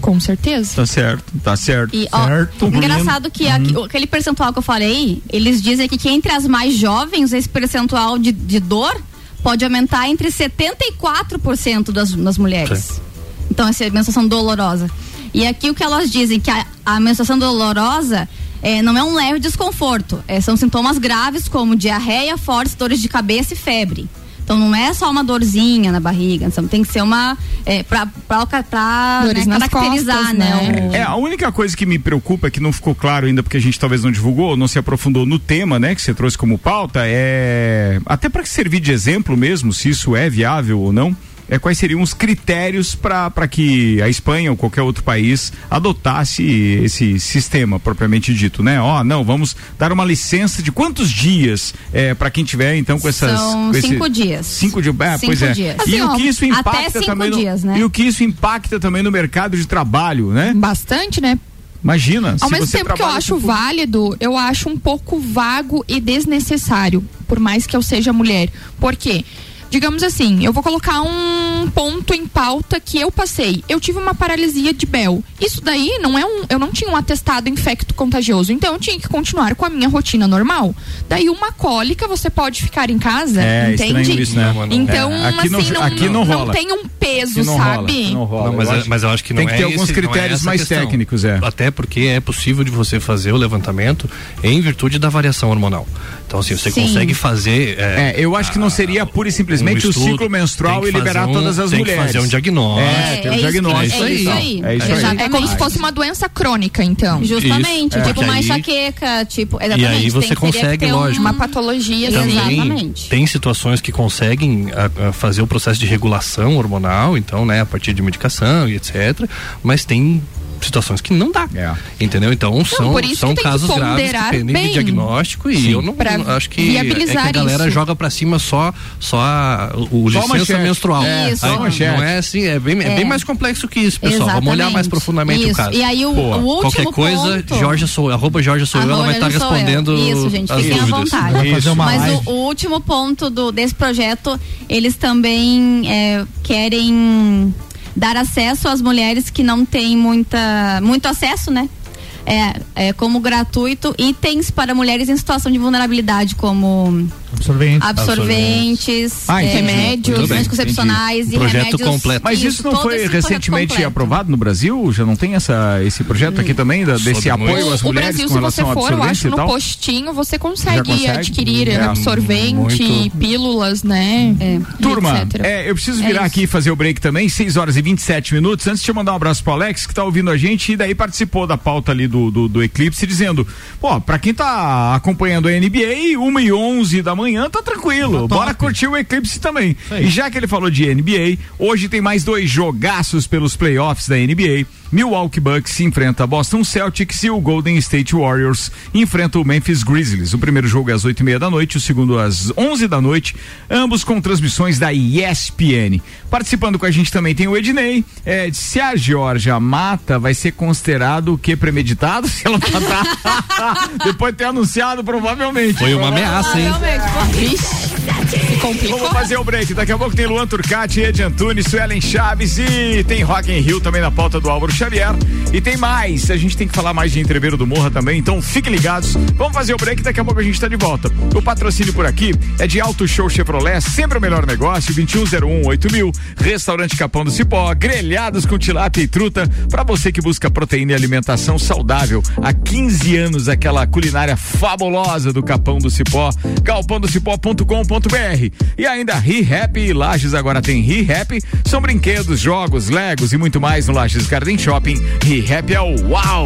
Com certeza. Tá certo, tá certo. E, ó, Certo. engraçado que aqui- aquele percentual que eu falei, eles dizem que entre as mais jovens, esse percentual de, de dor pode aumentar entre 74% das, das mulheres. Então, essa é a menstruação dolorosa. E aqui o que elas dizem, que a, a menstruação dolorosa é, não é um leve desconforto, é, são sintomas graves como diarreia, fortes dores de cabeça e febre. Então não é só uma dorzinha na barriga, tem que ser uma. É, pra, pra, pra né, caracterizar, costas, né? né? o- É, a única coisa que me preocupa, que não ficou claro ainda, porque a gente talvez não divulgou, não se aprofundou no tema, né, que você trouxe como pauta, é. Até para servir de exemplo mesmo, se isso é viável ou não. É, quais seriam os critérios para que a Espanha ou qualquer outro país adotasse esse sistema propriamente dito, né? Ó, não, vamos dar uma licença de quantos dias é, para quem tiver então com essas São com esse- cinco dias. cinco dias, é, Cinco pois é. dias. E Assim, o ó, que isso impacta cinco também no, dias, né? e o que isso impacta também no mercado de trabalho, né? Bastante, né? Imagina. Ao se mesmo você tempo que eu acho com- válido, eu acho um pouco vago e desnecessário, por mais que eu seja mulher. Por quê? Digamos assim, eu vou colocar um ponto em pauta que eu passei. Eu tive uma paralisia de Bell. Isso daí não é um. Eu não tinha um atestado infecto contagioso. Então eu tinha que continuar com a minha rotina normal. Daí uma cólica, você pode ficar em casa, É, entende? isso, né? Então, É, aqui não- assim, não, aqui não rola. tem um peso, Aqui não rola, sabe? aqui não rola. Não, mas, Eu é- acho- mas eu acho que não tem que é ter alguns esse- não é critérios essa mais questão. técnicos, é. Até porque é possível de você fazer o levantamento em virtude da variação hormonal. Então, assim, você Sim. consegue fazer. É, eu acho que não seria pura e simplesmente um o ciclo menstrual e liberar um- todas as tem mulheres. Que fazer um diagnóstico. É, tem um é diagnóstico. é isso e tal. aí. É isso aí. É como se fosse uma doença crônica, então. Justamente, Isso, tipo porque uma enxaqueca, tipo, E exatamente. aí você tem- consegue, ter lógico. Uma patologia, Também. Exatamente. Tem situações que conseguem a- a fazer o processo de regulação hormonal, então, né, a partir de medicação e etc. Mas tem situações que não dá. É. Entendeu? Então são, por isso são que casos graves que dependem bem. de diagnóstico e eu não não- acho que, é que a galera isso. joga pra cima só, só a- o Só licença manchete. menstrual. É, Isso. Aí, não é assim, é bem, é. bem mais complexo que isso, pessoal. Vamos olhar mais Exatamente. profundamente Isso. o caso. E aí o, último Qualquer coisa, ponto, Jorge sou, arroba Jorge sou eu, ela vai estar Jorge sou eu. respondendo Isso, gente, fiquem à vontade. Isso. Mas o último ponto do, desse projeto, eles também é, querem dar acesso às mulheres que não têm muita, muito acesso, né? É, é, como gratuito, itens para mulheres em situação de vulnerabilidade, como Absorvente. absorventes, Ah, é, remédios, bem, anticoncepcionais e Projeto remédios. completo. Mas isso, não todo foi recentemente completo. aprovado no Brasil? Já não tem essa, esse projeto aqui também, da- desse Sobre apoio muito. às o mulheres Brasil, com se você relação ao for, eu acho, e no postinho, você consegue, consegue? adquirir É, absorvente, muito. pílulas, né? É. Turma, etc. é, eu preciso É virar isso. aqui e fazer o break também, 6 horas e 27 minutos. Antes de eu mandar um abraço pro Alex, que tá ouvindo a gente e daí participou da pauta ali do, do, do Eclipse, dizendo: pô, pra quem tá acompanhando a NBA, 1 e 11 da manhã, tá tranquilo. Tá. Bora curtir o Eclipse também. E já que ele falou de NBA, hoje tem mais dois jogaços pelos playoffs da NBA. Milwaukee Bucks se enfrenta a Boston Celtics e o Golden State Warriors enfrenta o Memphis Grizzlies. O primeiro jogo é às oito e meia da noite, o segundo às onze da noite, ambos com transmissões da ESPN. Participando com a gente também tem o Ednei. É, se a Georgia mata, vai ser considerado o que premeditado? [laughs] Se ela matar, [laughs] depois de ter anunciado, provavelmente. Foi uma ameaça, hein? Se Vamos fazer o break. Daqui a pouco tem Luan Turcati, Ed Antunes, Suelen Chaves e tem Rock in Rio também na pauta do Álvaro Xavier. E tem mais. A gente tem que falar mais de entreveiro do Morra também, então fiquem ligados. Vamos fazer o break. Daqui a pouco a gente está de volta. O patrocínio por aqui é de Auto Show Chevrolet, sempre o melhor negócio. 2101 8000, Restaurante Capão do Cipó, grelhados com tilápia e truta. Para você que busca proteína e alimentação saudável. Há 15 anos, aquela culinária fabulosa do Capão do Cipó. galpãodocipó.com.br. E ainda ReHap e Lages agora tem ReHap. São brinquedos, jogos, legos e muito mais no Lages Garden Shopping. ReHap é o uau!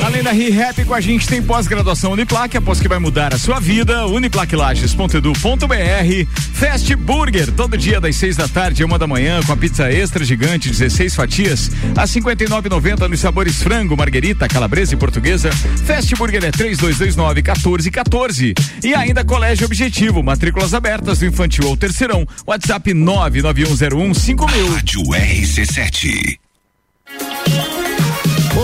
Além da ReHap, com a gente tem pós-graduação Uniplaque, após que vai mudar a sua vida, uniplaquilages.edu.br, Fast Burger, todo dia das seis da tarde uma da manhã, com a pizza extra gigante, 16 fatias, a 59,90 nos sabores frango, marguerita, calabresa e portuguesa. Fast Burger é 3229-1414. E ainda Colégio Objetivo, matrículas abertas do infantil ao terceirão, WhatsApp 991015000. Rádio RC7.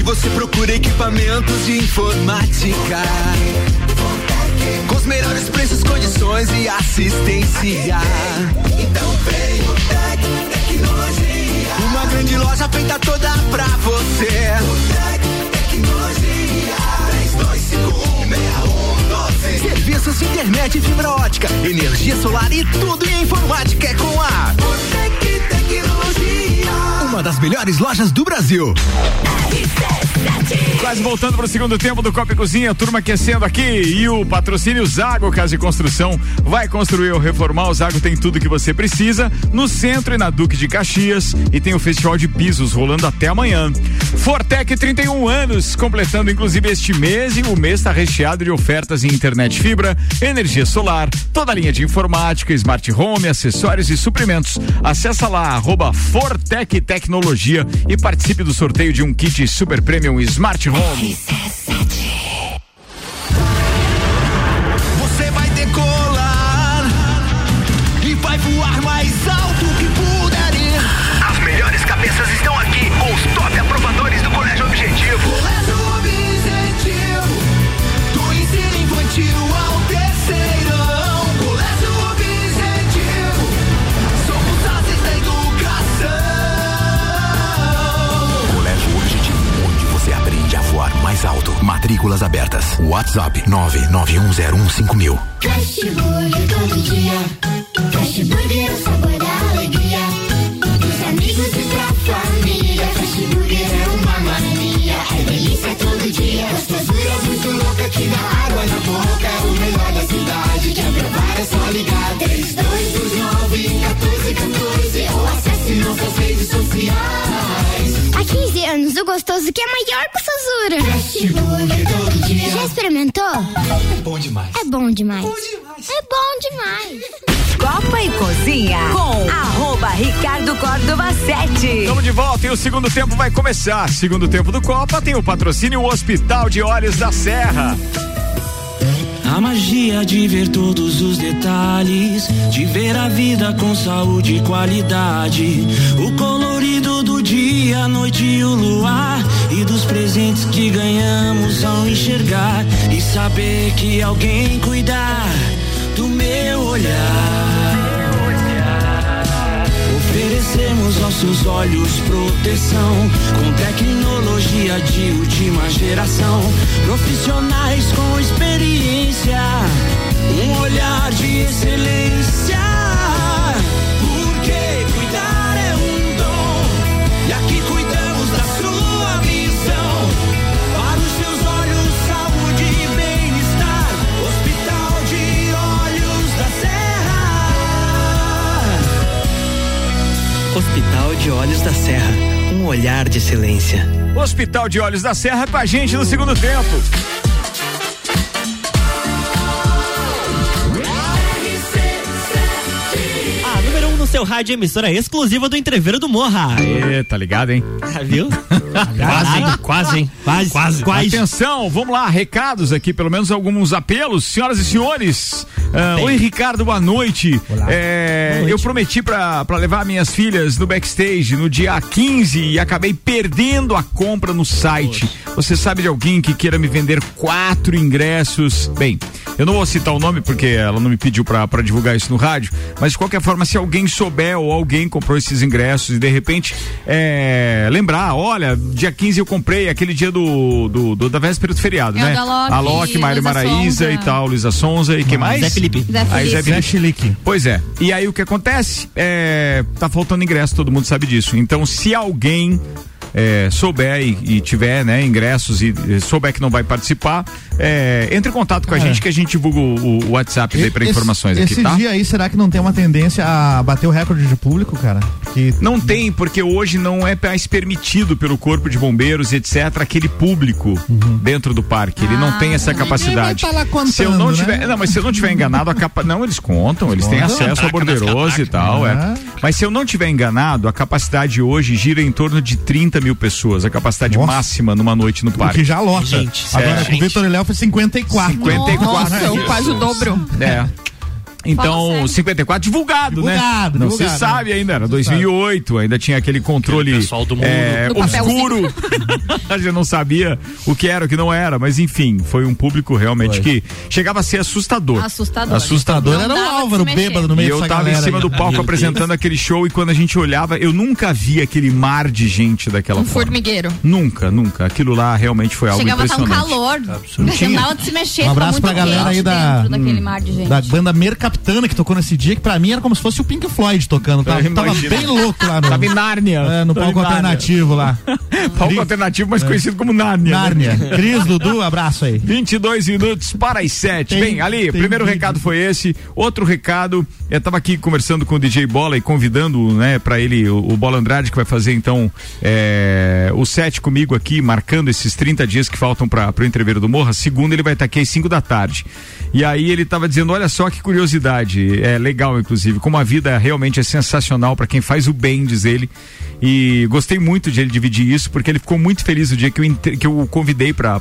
Se você procura equipamentos de informática, com os melhores preços, condições e assistência, então vem o Tec Tecnologia. Uma grande loja feita toda pra você. O Tec Tecnologia. 32516112. Serviços de internet e fibra ótica, energia solar e tudo em informática é com a Tec Tecnologia. Uma das melhores lojas do Brasil. Quase voltando para o segundo tempo do Copa e Cozinha, turma aquecendo aqui e o patrocínio Zago Casa de Construção vai construir ou reformar. O Zago tem tudo que você precisa no centro e na Duque de Caxias e tem o Festival de Pisos rolando até amanhã. Fortec 31 anos, completando inclusive este mês e o mês está recheado de ofertas em internet fibra, energia solar, toda a linha de informática, smart home, acessórios e suprimentos. Acesse lá arroba Fortec Tecnologia e participe do sorteio de um kit super premium Smart Home. Matrículas abertas. WhatsApp 991015000. Fast Burger todo dia. Fast Burger é o sabor da alegria. Dos amigos e família. É uma mania. É delícia todo dia. Gostosura muito água na boca. É o melhor da cidade. É só ligar. 3229 1414 ou acesse nossas redes sociais. Há 15 anos Ranço gostoso que é maior que o Sazura. Já experimentou? É bom demais. É bom demais. É bom demais. Copa e Cozinha com arroba Ricardo Córdova 7. Estamos de volta e o segundo tempo vai começar. Segundo tempo do Copa tem o patrocínio Hospital de Olhos da Serra. A magia de ver todos os detalhes, de ver a vida com saúde e qualidade. O colorido a noite e o luar. E dos presentes que ganhamos ao enxergar. E saber que alguém cuidar do meu olhar. Oferecemos nossos olhos proteção com tecnologia de última geração. Profissionais com experiência, um olhar de excelência. Hospital de Olhos da Serra, um olhar de excelência. Hospital de Olhos da Serra com a gente no segundo tempo. Seu rádio, emissora exclusiva do Entreveiro do Morra. Aê, tá ligado, hein? [laughs] Viu? Quase, hein? Quase, hein? Quase. Quase. Quase. Atenção, vamos lá, recados aqui, pelo menos alguns apelos. Senhoras e senhores, ah, Bem. oi Ricardo, boa noite. É, Boa noite. Eu prometi pra, pra levar minhas filhas no backstage no dia 15 e acabei perdendo a compra no site. Você sabe de alguém que queira me vender quatro ingressos? Bem, eu não vou citar o nome porque ela não me pediu pra, pra divulgar isso no rádio, mas de qualquer forma, se alguém souber ou alguém comprou esses ingressos e de repente é, lembrar, olha, dia 15 eu comprei, aquele dia do, do, do- da véspera do feriado, É né? a Loki, Mário Maraíza e tal, Luísa Sonza e quem mais? Zé Felipe. Zé Aí, Zé Felipe. Felipe. Pois é. E aí o que acontece? É, tá faltando ingresso, todo mundo sabe disso. Então, se alguém é, souber e, e tiver né, ingressos e, e souber que não vai participar, é, entre em contato com a É. gente que a gente divulga o, o WhatsApp daí para Esse- informações esse aqui, tá? dia aí, será que não tem uma tendência a bater o recorde de público, cara? Que Não tem, porque hoje não é mais permitido pelo Corpo de Bombeiros, etc., aquele público dentro do parque. Ele não tem essa capacidade. vai tá lá contando, se eu não né? tiver. Não, mas se eu não tiver enganado, a capa. Não, eles contam, eles têm Contam. acesso ao borderoso e tal, é. Ah. Mas se eu não tiver enganado, a capacidade hoje gira em torno de 30 mil pessoas, a capacidade Nossa. máxima numa noite no o que parque. já lota. Gente, Agora sério. com o Vitor Léo foi 54. 54 Nossa, quase o dobro. É. Então, sério. 54 divulgado, né? Divulgado, Não divulgado, se sabe né? ainda, era Não se 2008, ainda tinha aquele controle Aquele pessoal do mundo. é, obscuro. [laughs] a gente não sabia o que era, o que não era, mas enfim, foi um público realmente que chegava a ser assustador. Assustador. Assustador. Não Era o Álvaro bêbado no E meio eu dessa tava em cima aí. do palco Meu apresentando aquele show e quando a gente olhava, eu nunca vi aquele mar de gente daquela Um forma. formigueiro. Nunca, nunca. Aquilo lá realmente foi algo Chegava a estar um impressionante. calor. Não Tinha. dava de se mexer. Um abraço pra galera aí da, dentro daquele hum, mar de gente. da banda Mercapitana que tocou nesse dia, que pra mim era como se fosse o Pink Floyd tocando. Tava, Eu tava bem louco lá no, Tava em Nárnia. é, no palco alternativo lá. [laughs] Palco alternativo, mas conhecido como Nárnia. né? Nárnia. Cris, Dudu, abraço aí. 22 minutos para as 7. Tem- Bem, ali, primeiro vídeo. recado foi esse. Outro recado, eu tava aqui conversando com o DJ Bola e convidando, né, para ele o, o Bola Andrade que vai fazer então é, o set comigo aqui, marcando esses 30 dias que faltam para o entreveiro do Morra. Segunda ele vai estar aqui às 5 da tarde. E aí ele tava dizendo, olha só que curiosidade, é legal inclusive, como a vida realmente é sensacional para quem faz o bem, diz ele. E gostei muito de ele dividir isso, porque ele ficou muito feliz o dia que eu, que eu o convidei para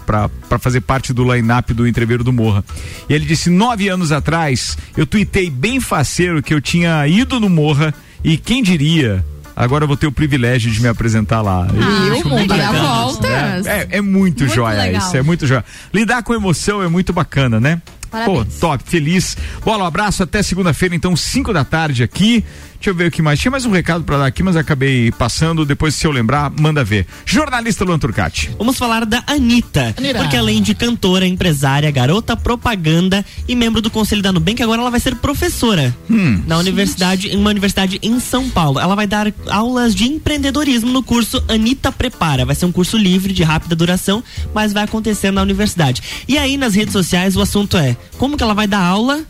fazer parte do line-up do Entreveiro do Morra. E ele disse: nove anos atrás, eu tuitei bem faceiro que eu tinha ido no Morra e quem diria. Agora eu vou ter o privilégio de me apresentar lá. E Eu mundo dá legal. voltas. É, é muito, Muito joia legal. isso, é muito joia. Lidar com emoção é muito bacana, né? Parabéns. Pô, top, feliz. Bola, um abraço até segunda-feira, então, 5 da tarde aqui. Deixa eu ver o que mais. Tinha mais um recado pra dar aqui, mas acabei passando. Depois, se eu lembrar, manda ver. Jornalista Luan Turcati. Vamos falar da Anitta, Anitta. porque além de cantora, empresária, garota propaganda e membro do Conselho da Nubank, agora ela vai ser professora Hum. na universidade, em uma universidade em São Paulo. Ela vai dar aulas de empreendedorismo no curso Anitta Prepara. Vai ser um curso livre, de rápida duração, mas vai acontecer na universidade. E aí, nas redes sociais, o assunto é como que ela vai dar aula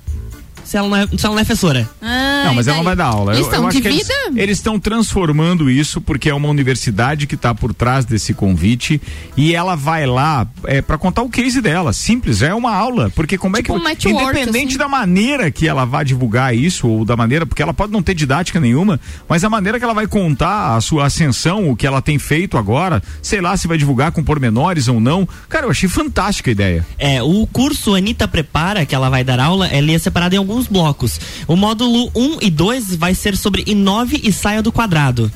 se ela não é, se ela não é professora? Não, mas ela não vai dar aula. Eu, Lição eu acho de que eles- vida? Eles estão transformando isso porque é uma universidade que está por trás desse convite e ela vai lá é, para contar o case dela. Simples, é uma aula. Porque como é Tipo um que. network, independente assim. da maneira que ela vai divulgar isso, ou da maneira, porque ela pode não ter didática nenhuma, mas a maneira que ela vai contar a sua ascensão, o que ela tem feito agora, sei lá se vai divulgar com pormenores ou não. Cara, eu achei fantástica a ideia. É, o curso Anitta Prepara, que ela vai dar aula, ele é separado em alguns blocos. O módulo 1 e 2 vai ser sobre inove e saia do quadrado.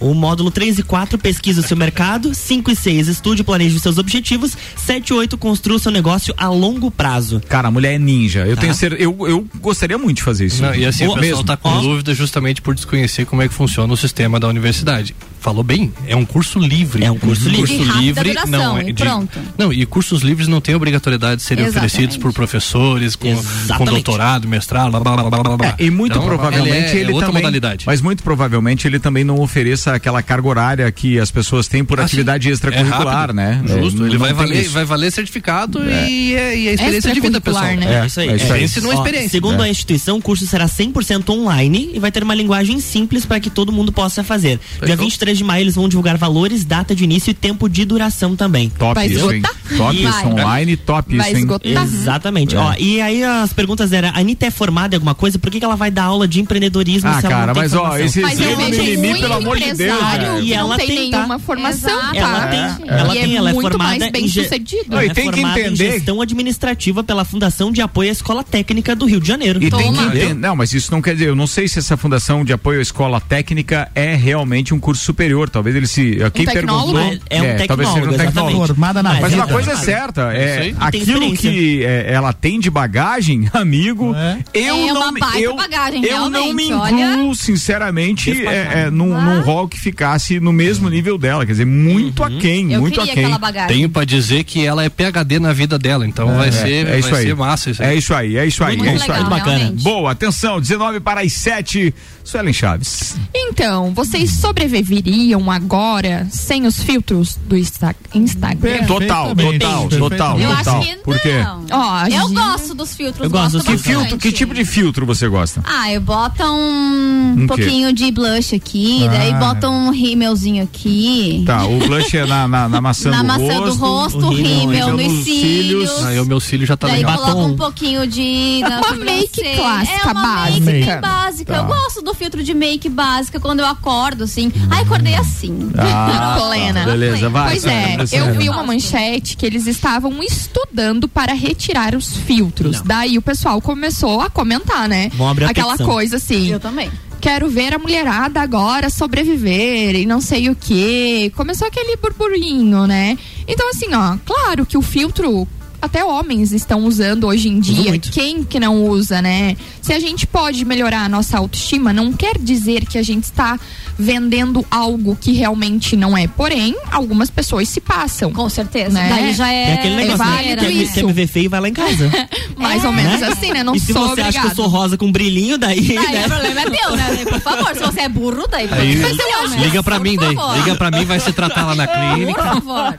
O módulo 3 e 4, pesquisa o seu mercado. 5 e 6, estude e planeje os seus objetivos. 7 e 8, construa o seu negócio a longo prazo. Cara, a mulher é ninja. Eu Tá. tenho certeza. Eu, eu gostaria muito de fazer isso. Não, e assim, o Ou pessoal mesmo. tá com Ó, dúvida justamente por desconhecer como é que funciona o sistema da universidade. Falou bem, é um curso livre. É um curso livre. De rápida duração, não é e pronto. Não, e cursos livres não têm obrigatoriedade de serem Exatamente. oferecidos por professores com, com doutorado, mestrado, blá, blá, blá, blá, blá, blá. É, e muito Então, provavelmente ele, é ele outra também, modalidade. mas muito provavelmente ele também não ofereça aquela carga horária que as pessoas têm por Ah, atividade sim. extracurricular, É né? Justo, É, ele vai valer, vai valer certificado É. e, é, e a experiência de vida pessoal. É, isso aí. é isso aí. Experiência não é Ó, experiência. Segundo É. a instituição, o curso será 100% online e vai ter uma linguagem simples para que todo mundo possa fazer. Dia 23 de maio eles vão divulgar valores, data de início e tempo de duração também. Top Vai isso, hein? Top isso, online, top Vai isso, hein? esgotar. Exatamente. É. Ó, e aí as perguntas eram, a Anitta é formada em alguma coisa? Por que, que ela vai dar aula de empreendedorismo Ah, se ela cara, não tem mas, ó, formação? esse Mas eu vejo mimimi, muito pelo amor de Deus, cara. E ela não tem tem, tá? nenhuma formação? Ela tem, É. ela tem, é ela é formada mais bem em ge- E é tem que em entender- gestão administrativa pela Fundação de Apoio à Escola Técnica do Rio de Janeiro. E tem que entender, não, mas isso não quer dizer, eu não sei se essa fundação de apoio à escola técnica é realmente um curso superior, talvez ele se, quem tecnólogo? perguntou, É- é um talvez seja um tecnólogo. Formada na mas vida. uma coisa é certa, é tem aquilo que é, ela tem de bagagem, [laughs] amigo, eu É não uma me- baita eu, bagagem, eu não me incluo, olha. sinceramente, é, é, num, num rol que ficasse no mesmo nível dela, quer dizer, muito aquém, Eu muito aquém. Tenho pra dizer que ela é PHD na vida dela, então vai ser, é isso vai aí. ser massa isso É isso aí, é isso aí, Muito é isso aí. legal, Muito bacana. realmente. Boa, atenção, 19 para as 7. Suelen Chaves. Então, vocês sobreviveriam agora sem os filtros do Insta Instagram? Total, total, total, Eu total. acho que Por quê? Ó, Eu gente- gosto dos filtros. Eu gosto. Que bastante. filtro, que tipo de filtro você gosta? Ah, eu boto um, Um quê? pouquinho de blush aqui, Ah. daí boto um rímelzinho aqui. Tá, o blush é na, na, na maçã [laughs] Na do maçã rosto. do rosto, o rímel nos cílios. Aí o meu cílio já tá daí legal. coloco um pouquinho de. na Uma make sobrancelha. clássica, é uma make básica. bem básica. Tá. Eu gosto do filtro de make básica quando eu acordo, assim. Ai, acordei assim. Ah, [laughs] plena. beleza, vai. Pois é, eu vi uma manchete que eles estavam estudando para retirar os filtros. Daí o pessoal começou a comentar, né? Vão abrir a Aquela petição. coisa assim. Eu também. Quero ver a mulherada agora sobreviver e não sei o que. Começou aquele burburinho, né? Então, assim, ó, claro que o filtro. Até homens estão usando hoje em dia. Quem que não usa, né? Se a gente pode melhorar a nossa autoestima, não quer dizer que a gente está vendendo algo que realmente não é. Porém, algumas pessoas se passam. Com certeza. Né? Daí já é. Tem aquele negócio, né? válido Quer, me- isso. quer me ver feio, vai lá em casa. [laughs] Mais ou menos assim, né? Não e se sou você acha que eu obrigado. sou rosa com brilhinho, daí. Daí né? o problema é teu, né? Por favor, se você é burro, daí. Aí, eu acho- liga pra mim daí. Liga pra mim, vai se tratar lá na Por clínica. favor.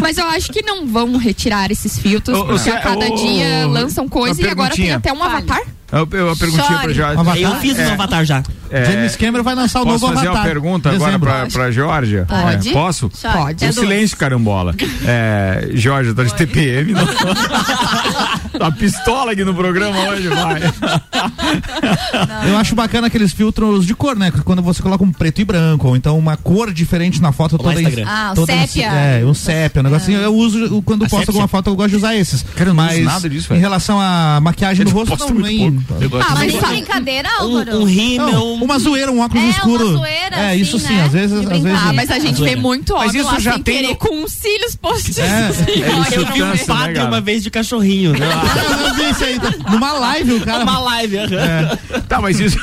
Mas eu acho que não vão retirar esses filtros, ô, porque Cé- a cada ô, dia lançam coisa e agora tem até um avatar. Eu, eu, uma perguntinha pra Jorge. Avatar? Eu fiz É, um avatar já. é, James Cameron vai lançar o Posso novo fazer Avatar. uma pergunta agora pra, pra Georgia? Pode. É, posso? Pode. É silêncio, carambola. É, Georgia, tá de TPM. Não. [laughs] tá pistola aqui no programa hoje, vai. Eu acho bacana aqueles filtros de cor, né? Quando você coloca um preto e branco, ou então uma cor diferente na foto toda. em- Instagram. Ah, o toda em- sépia. É, um sépia, um negocinho. Eu uso, quando A posto sépia? alguma foto, eu gosto de usar esses. Cara, eu não uso Mas nada disso, em velho. relação à maquiagem do Eu rosto, não nem... Eu gosto Ah, mas de- sem brincadeira, Álvaro. Um, um rímel. Não, uma zoeira, um óculos É, uma escuro. zoeira, é, isso assim, sim, né? às vezes, às vezes. Ah, mas a gente vê muito Mas homem isso lá já tem querer no- com os cílios postiços. É. assim, É isso, Eu vi um né, padre cara? uma vez de cachorrinho. né? Eu vi isso aí, numa live, o cara. Uma live. aham. Tá, mas isso.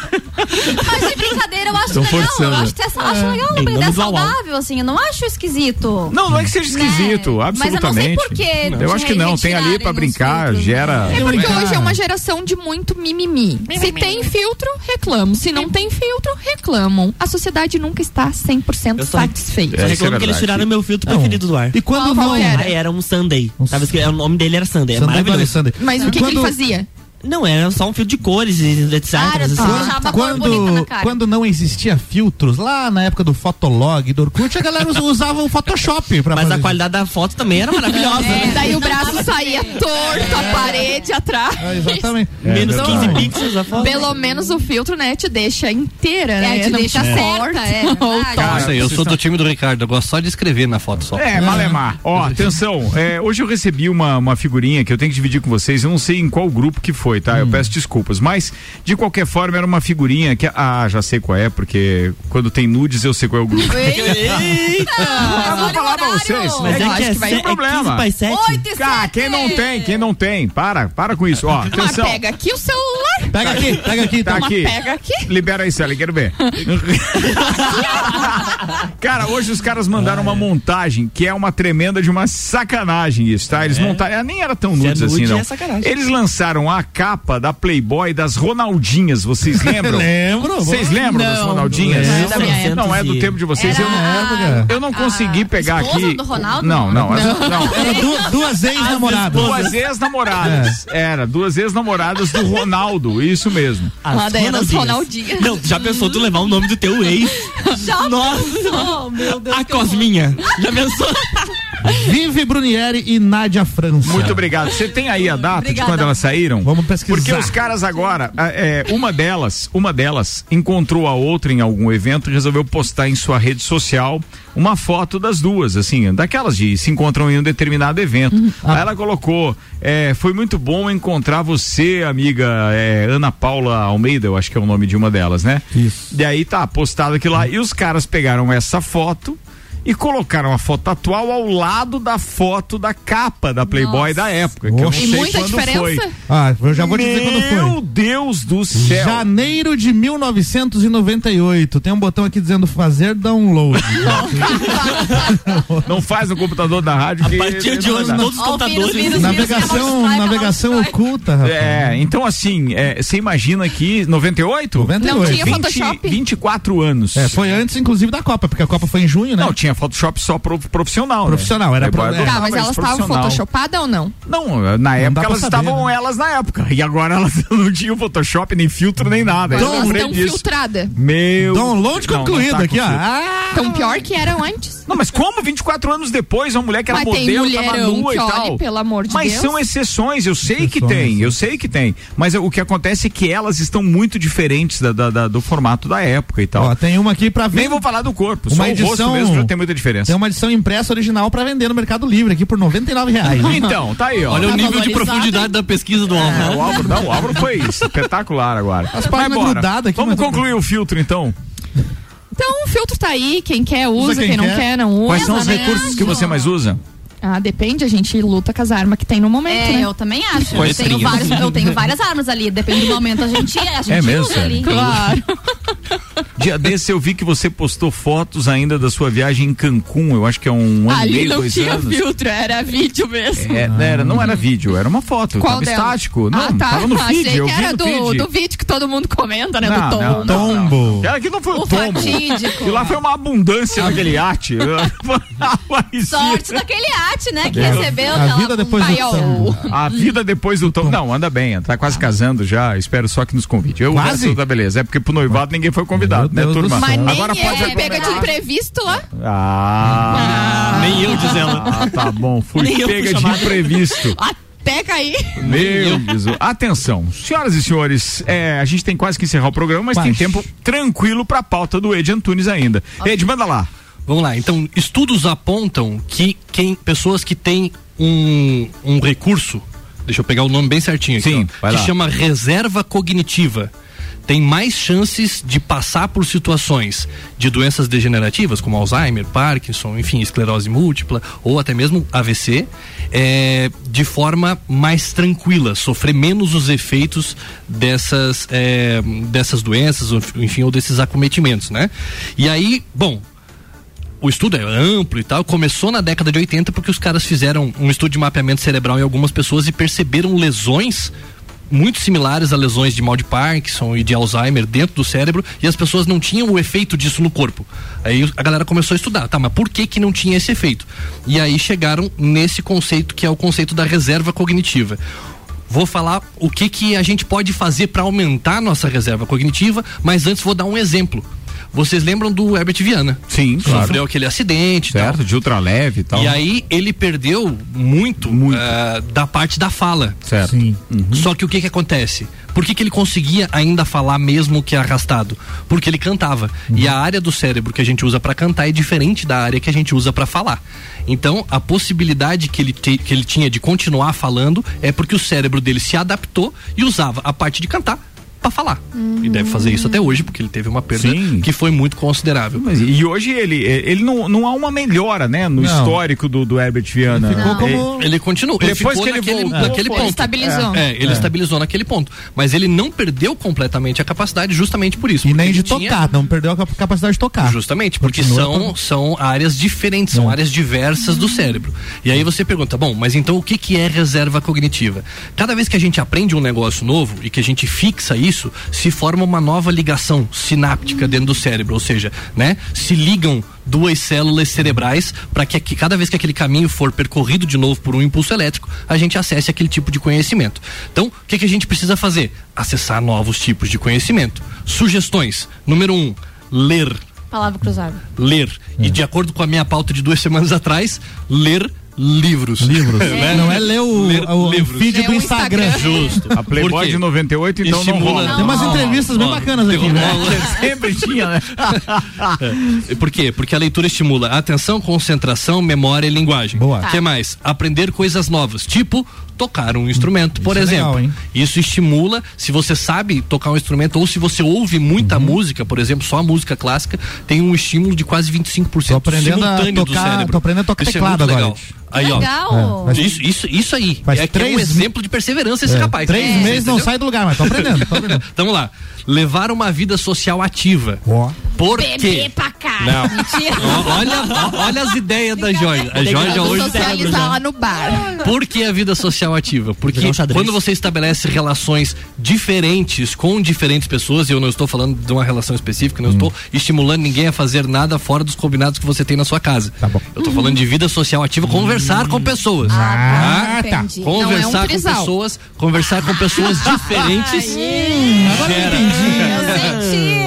Mas de brincadeira eu acho Tão legal. forçando. Eu acho, que essa- acho legal uma saudável, assim. Eu não acho esquisito. Não, não é que seja esquisito, Né? absolutamente. Mas eu não sei por que Eu acho que não, tem ali pra brincar, filtros, gera. É porque brincar. hoje é uma geração de muito mimimi. Se tem filtro, reclamam. Se não tem filtro, reclamam. A sociedade nunca está 100% Eu só- satisfeita. É, Só isso é reclamo que eles tiraram meu filtro Não. preferido do ar. E quando Qual não. era? Aí era um Sunday. Tava escrito- o nome dele era Sunday. É Sunday maravilhoso. Sunday. Mas o que, que ele fazia? Não, era só um fio de cores e etc. Cara, assim. Quando, cara. quando não existia filtros, lá na época do Fotolog, do Orkut, a galera us- usava o Photoshop pra Mas fazer a qualidade da foto também era maravilhosa. É, né? daí o braço saía torto, a parede atrás. É, exatamente. Menos É, 15 verdade. pixels a foto. Pelo menos o filtro, né, te deixa inteira, né? te Não deixa te certa, é. Nossa, eu sou do time do Ricardo, eu gosto só de escrever na foto só. É, Malemar. Ó, atenção. é, hoje eu recebi uma, uma figurinha que eu tenho que dividir com vocês. Eu não sei em qual grupo que foi, tá? Eu peço desculpas. Mas, de qualquer forma, era uma figurinha que. Ah, já sei qual é, porque quando tem nudes eu sei qual é o grupo. eu [laughs] vou falar pra vocês. Mas é é, que é, sem se- é problema. 15 para 7. Oito e Cara, sete. quem não tem, quem não tem, para, para com isso. Ó, Ah, atenção. pega aqui o celular. Pega aqui, pega aqui. Tá aqui. Pega aqui. Libera aí, Célia, quero ver. [laughs] Cara, hoje os caras mandaram uma montagem que é uma tremenda de uma sacanagem isso, tá? Eles montaram, ela nem era tão é nudes assim, não. é sacanagem. Eles lançaram a capa da Playboy das Ronaldinhas, vocês lembram? [laughs] Lembro. Vocês lembram das Não, Ronaldinhas? não é. Não é do tempo de vocês. Era Eu não, época. eu não consegui pegar esposa aqui. do Ronaldo? Não, não. as- não. [laughs] Era du- duas ex-namoradas. Duas ex-namoradas. Era, duas ex-namoradas do Ronaldo, isso mesmo. As Ronaldinhas. Ronaldinha. Não, já pensou tu levar o nome do teu ex? Já Nossa. pensou? meu Deus. A. Cosminha. Já pensou? Vive Brunieri e Nádia França. Muito obrigado. Você tem aí a data de Obrigada. quando elas saíram? Vamos pesquisar. Porque os caras agora, é, uma delas, uma delas encontrou a outra em algum evento e resolveu postar em sua rede social uma foto das duas, assim, daquelas de se encontram em um determinado evento. Aí ela colocou, é, foi muito bom encontrar você, amiga é, Ana Paula Almeida, eu acho que é o nome de uma delas, né? Isso. E aí tá postado aquilo lá. E os caras pegaram essa foto e colocaram a foto atual ao lado da foto da capa da Playboy Nossa. da época. Que eu não. E sei muita quando diferença? foi. Ah, eu já vou te dizer quando foi. Meu Deus do céu. Janeiro de 1998. Tem um botão aqui dizendo fazer download. [laughs] Não faz no computador da rádio. A partir de hoje, todos os o computadores. vírus, vírus. navegação Vai, navegação oculta, rapaz. É, então assim, é, você imagina que 98? 98. Não tinha 20, Photoshop? 24 anos. É, foi antes, inclusive, da Copa, porque a Copa foi em junho, né? Não, tinha Photoshop só pro, profissional. né? Profissional, era Playboy pro- é. Tá, mas elas estavam photoshopadas ou não? Não, na época elas saber, estavam né? elas na época. E agora elas [laughs] não tinham Photoshop, nem filtro, nem nada. Eu elas estão filtradas. Meu. Download Não, não concluído tá aqui, ó. Ah, Tão pior que eram antes. Não, mas como 24 anos depois, uma mulher que era Mas tem modelo, tava mulherão nua e que olhe, tal. pelo amor de mas Deus. são exceções, eu sei que Exceções. tem, eu sei que tem. Mas o que acontece é que elas estão muito diferentes da, da- da- do formato da época e tal. ó, tem uma aqui pra ver. Nem vou falar do corpo, Uma só o rosto edição- mesmo já tem muita diferença. Tem uma edição impressa original pra vender no Mercado Livre aqui por 99 reais. [laughs] Então, tá aí, ó. Olha o Tá nível de profundidade da pesquisa do É, Álvaro. o Álvaro, não, o Álvaro foi [laughs] espetacular agora. As páginas grudadas aqui, Vamos concluir o filtro então. Então o filtro tá aí, quem quer usa, Usa quem quem, não quer. quer, não usa. Quais são os né? recursos que você mais usa? Ah, depende, a gente luta com as armas que tem no momento, É, né? eu também acho. Eu tenho, vários, eu tenho várias armas ali, depende do momento. A gente, a gente É mesmo, usa sério? ali. Claro. [laughs] Dia desse eu vi que você postou fotos ainda da sua viagem em Cancún, eu acho que é um ano e Ali meio, não dois tinha anos. filtro, era vídeo mesmo. É, não era, não era vídeo, era uma foto, Qual tava dela? estático. Não, ah, tá. tava no feed, Achei eu que vi era no do, feed. do vídeo que todo mundo comenta, né? Não, do não, tom. não, não. Tombo. Que não foi o O tombo. fatídico. Que lá foi uma abundância naquele iate. [laughs] [laughs] Parecia- Sorte daquele ate, né? Que É. recebeu A vida depois do tombo. A vida depois do tombo. Não, anda bem, tá quase casando já. Espero só que nos convide. Eu Quase? tá beleza. É porque pro noivado ninguém foi convidado, Meu né, Deus turma? Mas nem Agora eu pode fui pega de imprevisto lá. Ah, Nem eu, [laughs] diz ela. Ah, tá bom. Fui Nem pega de imprevisto. Até cair. Meu Jesus. Atenção, senhoras e senhores, é, a gente tem quase que encerrar o programa, mas tem Quase. tempo tranquilo pra pauta do Ed Antunes ainda. Ed, manda lá. Vamos lá, então, estudos apontam que quem, pessoas que têm um, um recurso, deixa eu pegar o nome bem certinho aqui, Sim, ó, vai que lá. chama reserva cognitiva, tem mais chances de passar por situações de doenças degenerativas, como Alzheimer, Parkinson, enfim, esclerose múltipla, ou até mesmo AVC, é, de forma mais tranquila, sofrer menos os efeitos dessas, é, dessas doenças, enfim, ou desses acometimentos, né? E aí, bom, o estudo é amplo e tal, começou na década de 80 porque os caras fizeram um estudo de mapeamento cerebral em algumas pessoas e perceberam lesões muito similares a lesões de mal de Parkinson e de Alzheimer dentro do cérebro e as pessoas não tinham o efeito disso no corpo. Aí a galera começou a estudar, tá, mas por que que não tinha esse efeito? E aí chegaram nesse conceito que é o conceito da reserva cognitiva. vou falar o que que a gente pode fazer para aumentar nossa reserva cognitiva, mas antes vou dar um exemplo. Vocês lembram do Herbert Viana? Sim, Sofreu claro. aquele acidente, e tal. Certo, de ultraleve e tal. E aí ele perdeu muito, eh, da parte da fala. Certo. Sim. Só que o que que acontece? Por que, que ele conseguia ainda falar mesmo que arrastado? Porque ele cantava. E a área do cérebro que a gente usa para cantar é diferente da área que a gente usa para falar. Então, a possibilidade que ele, te- que ele tinha de continuar falando é porque o cérebro dele se adaptou e usava a parte de cantar para falar. E deve fazer isso até hoje, porque ele teve uma perda Sim. que foi muito considerável. Mas, e hoje ele, ele não, não há uma melhora, né, no Não. histórico do, do Herbert Viana. Ficou como- Ele continua. Ele Depois ficou que ele naquele, voltou, naquele ponto. Ele estabilizou. É, ele É. estabilizou naquele ponto. Mas ele não perdeu completamente a capacidade justamente por isso. E nem de ele tinha- tocar, não perdeu a cap- capacidade de tocar. Justamente, porque Continua são, pra- são áreas diferentes, são áreas diversas do cérebro. E aí você pergunta, bom, mas então o que, que é reserva cognitiva? Cada vez que a gente aprende um negócio novo e que a gente fixa isso, se forma uma nova ligação sináptica dentro do cérebro, ou seja, né, se ligam duas células cerebrais para que, aqui- cada vez que aquele caminho for percorrido de novo por um impulso elétrico, a gente acesse aquele tipo de conhecimento. Então, o que, que a gente precisa fazer? Acessar novos tipos de conhecimento. Sugestões. Número um, ler Palavra cruzada. ler. É. E de acordo com a minha pauta de duas [laughs] semanas atrás, ler livros. Livros. Né? Não é ler o, Ler o livros. feed do Instagram. Justo. A Playboy de 98, então não Estimula- rola. Tem umas entrevistas bem bacanas aqui, né? [laughs] Sempre tinha, né? É. Por quê? Porque a leitura estimula atenção, concentração, memória e linguagem. Boa. O Tá. que mais? Aprender coisas novas, tipo tocar um instrumento, por Isso é exemplo. legal? Isso estimula, se você sabe tocar um instrumento ou se você ouve muita Uhum. música, por exemplo, só a música clássica, tem um estímulo de quase 25% Tô aprendendo a simultâneo do tocar- cérebro. tô aprendendo a tocar Isso é teclado muito agora, legal. Aí, ó. legal. É, mas- Isso, isso, isso aí. Faz é, que é um três- exemplo de perseverança esse É, rapaz. Três É, meses não entendeu? sai do lugar, mas tô aprendendo, tô aprendendo. [laughs] Vamos lá. Levar uma vida social ativa. Ó. Por Beber quê? pra cá. Não. Mentira. Ó, Olha, ó, olha as ideias da Jorge. A Jorge Vamos hoje. socializar lá no bar. Por que a vida social ativa? Porque um quando você estabelece relações diferentes com diferentes pessoas, e eu não estou falando de uma relação específica, não estou estimulando ninguém a fazer nada fora dos combinados que você tem na sua casa. Tá bom. Eu estou falando de vida social ativa, conversar com pessoas. Ah, Tá? entendi. Não é um Conversar com pessoas, conversar com pessoas [laughs] diferentes gera, Eu senti,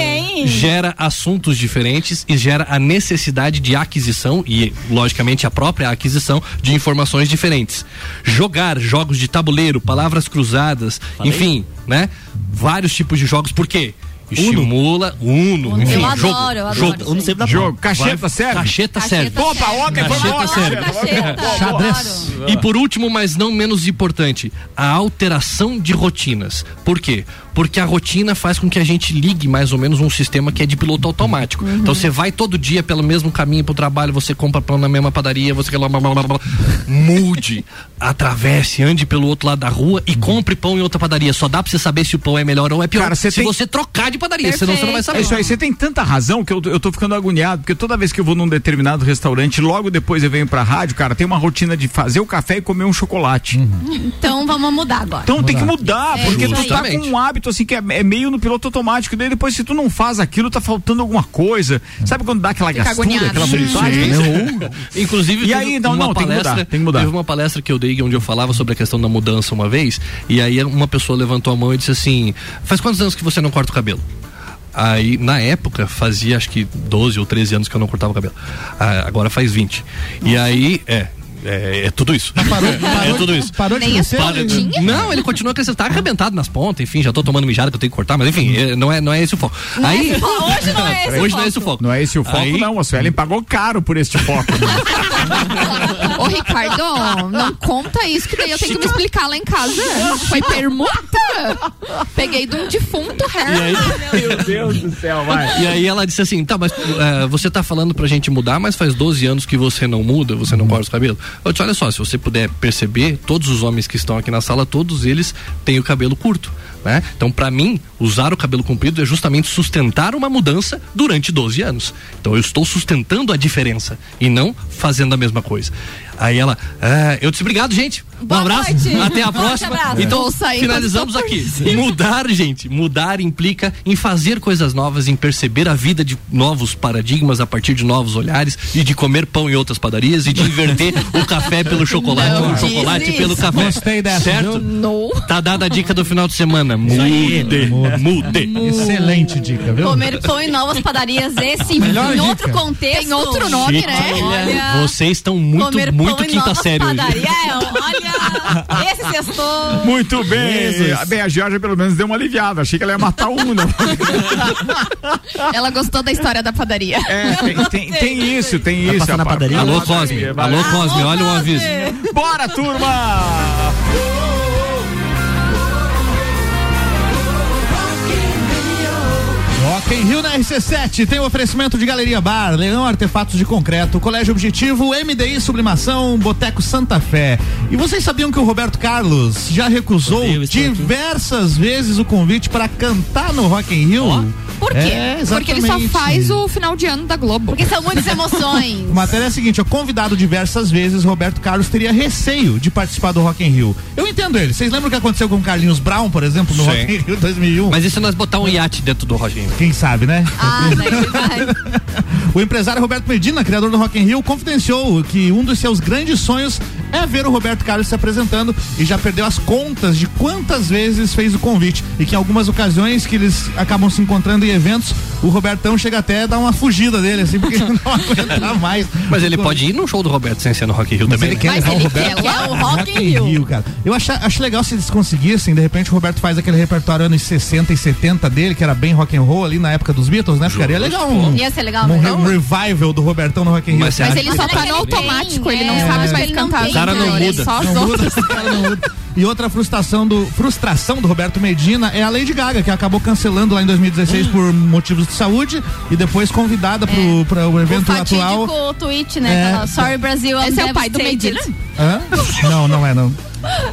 gera assuntos diferentes e gera a necessidade de aquisição e, logicamente, a própria aquisição de informações diferentes. Jogar jogos de tabuleiro, palavras cruzadas, enfim, né? Vários tipos de jogos, por quê? Estimula, Uno, enfim, Eu jogo, adoro, eu adoro jogo, Uno aí. sempre dá Jogo, cacheta serve? Cacheta serve. Cacheta Opa, ontem foi Cacheta serve. Xadrez. E por último, mas não menos importante, a alteração de rotinas. Por quê? Porque a rotina faz com que a gente ligue mais ou menos um sistema que é de piloto automático. Uhum. Então você vai todo dia pelo mesmo caminho pro trabalho, você compra pão na mesma padaria, você blá, blá, blá, blá, blá. mude, [laughs] atravesse, ande pelo outro lado da rua e compre pão em outra padaria. Só dá pra você saber se o pão é melhor ou é pior Cara, se tem- você trocar de padaria, senão você não vai É saber. isso aí, você tem tanta razão que eu, eu tô ficando agoniado, porque toda vez que eu vou num determinado restaurante, logo depois eu venho pra rádio, cara, tem uma rotina de fazer o café e comer um chocolate. Então vamos mudar agora. Então tem que mudar, É porque tu tá com um hábito assim que é, é meio no piloto automático. Daí depois, se tu não faz aquilo, tá faltando alguma coisa. Sabe quando dá aquela Fica gastura, agoniado. aquela vontade? [laughs] Inclusive, E aí, não, uma não, tem que palestra, mudar, tem que mudar. Teve uma palestra que eu dei onde eu falava sobre a questão da mudança uma vez, e aí uma pessoa levantou a mão e disse assim: Faz quantos anos que você não corta o cabelo? Aí, na época, fazia acho que 12 ou 13 anos que eu não cortava o cabelo. Ah, agora faz 20. E aí, é. É, é tudo isso. [laughs] é tudo isso. Parou de crescer? Não, ele continua crescendo, tá arrebentado nas pontas, enfim, já tô tomando mijada que eu tenho que cortar, mas enfim, é, não é, não é esse o foco. Aí, Hoje não é esse hoje o não é esse o foco. Não é esse o foco, Aí- não. A Suelen pagou caro por este foco. Ô, Ricardo, não conta isso, que daí eu tenho que me explicar lá em casa. Foi permuta? Peguei de um defunto E aí, Meu Deus do céu, vai. E aí ela disse assim, tá, mas é, você tá falando pra gente mudar, mas faz 12 anos que você não muda, você não corta o cabelo. Eu disse, olha só, se você puder perceber, todos os homens que estão aqui na sala, todos eles têm o cabelo curto. Né? Então, pra mim, usar o cabelo comprido é justamente sustentar uma mudança durante 12 anos. Então, eu estou sustentando a diferença e não fazendo a mesma coisa. Aí ela, "Ah", eu disse, obrigado, gente. Um Boa abraço. noite. [laughs] Até a próxima. Então, sair finalizamos aqui. [laughs] Mudar, gente, mudar implica em fazer coisas novas, em perceber a vida de novos paradigmas a partir de novos olhares e de comer pão em outras padarias e de inverter [laughs] o café pelo chocolate, Não o chocolate diz pelo isso. café. Gostei dessa, certo? Não. Tá dada a dica do final de semana. Mude, mude. Excelente dica, viu? Comer pão em novas padarias, esse Melhor em outro contexto. Tem outro nome, Chique. né? Olha. Vocês estão muito, comer muito pão em quinta série hoje. padarias. É, olha, esse sextou. Muito bem. Jesus. Bem, a Georgia pelo menos deu uma aliviada. Achei que ela ia matar um, né? [laughs] Ela gostou da história da padaria. É, tem, tem, tem isso, tem isso. passar na a pa- padaria? Alô, a padaria, Cosme. Alô, Cosme, olha o aviso. Bora, turma! Rock in Rio na RC7 tem o oferecimento de Galeria Bar, Leão Artefatos de Concreto, Colégio Objetivo, MDI Sublimação, Boteco Santa Fé. E vocês sabiam que o Roberto Carlos já recusou Odeio estar aqui. diversas vezes o convite para cantar no Rock in Rio? Por quê? É, Porque ele só faz o final de ano da Globo. Porque são muitas emoções. [laughs] A matéria é a seguinte, ó, convidado diversas vezes, Roberto Carlos teria receio de participar do Rock in Rio. Eu entendo ele. Vocês lembram o que aconteceu com o Carlinhos Brown, por exemplo, no Sim. Rock in Rio 2001? Mas e se nós botar um iate dentro do Roginho? Quem sabe, né? Ah, daí vai. [laughs] O empresário Roberto Medina, criador do Rock in Rio, confidenciou que um dos seus grandes sonhos é ver o Roberto Carlos se apresentando e já perdeu as contas de quantas vezes fez o convite e que em algumas ocasiões que eles acabam se encontrando em eventos, o Robertão chega até a dar uma fugida dele, assim, porque não [laughs] aguenta mais. Mas ele pode ir no show do Roberto sem ser no Rock in Rio Mas também. ele né? quer Mas levar o ele Roberto quer lá o Rock in Rio. cara. Eu acho, acho legal se eles conseguissem, de repente o Roberto faz aquele repertório anos 60 e 70 dele, que era bem rock and roll ali na época dos Beatles, né? Ficaria legal um, Ia ser legal, um, né? um revival do Robertão no Rock in Rio. Mas Mas ele só tá no automático, ele não é. sabe mais não cantar. O cara não muda. Só os Não muda, outros. [laughs] o cara não muda. E outra frustração do, frustração do Roberto Medina é a Lady Gaga, que acabou cancelando lá em 2016 por motivos de saúde e depois convidada pro, para o O evento atual. fatídico tweet, né? É. Sorry Brasil, Esse é o pai do devastated." Medina? Hã? Não, não é não.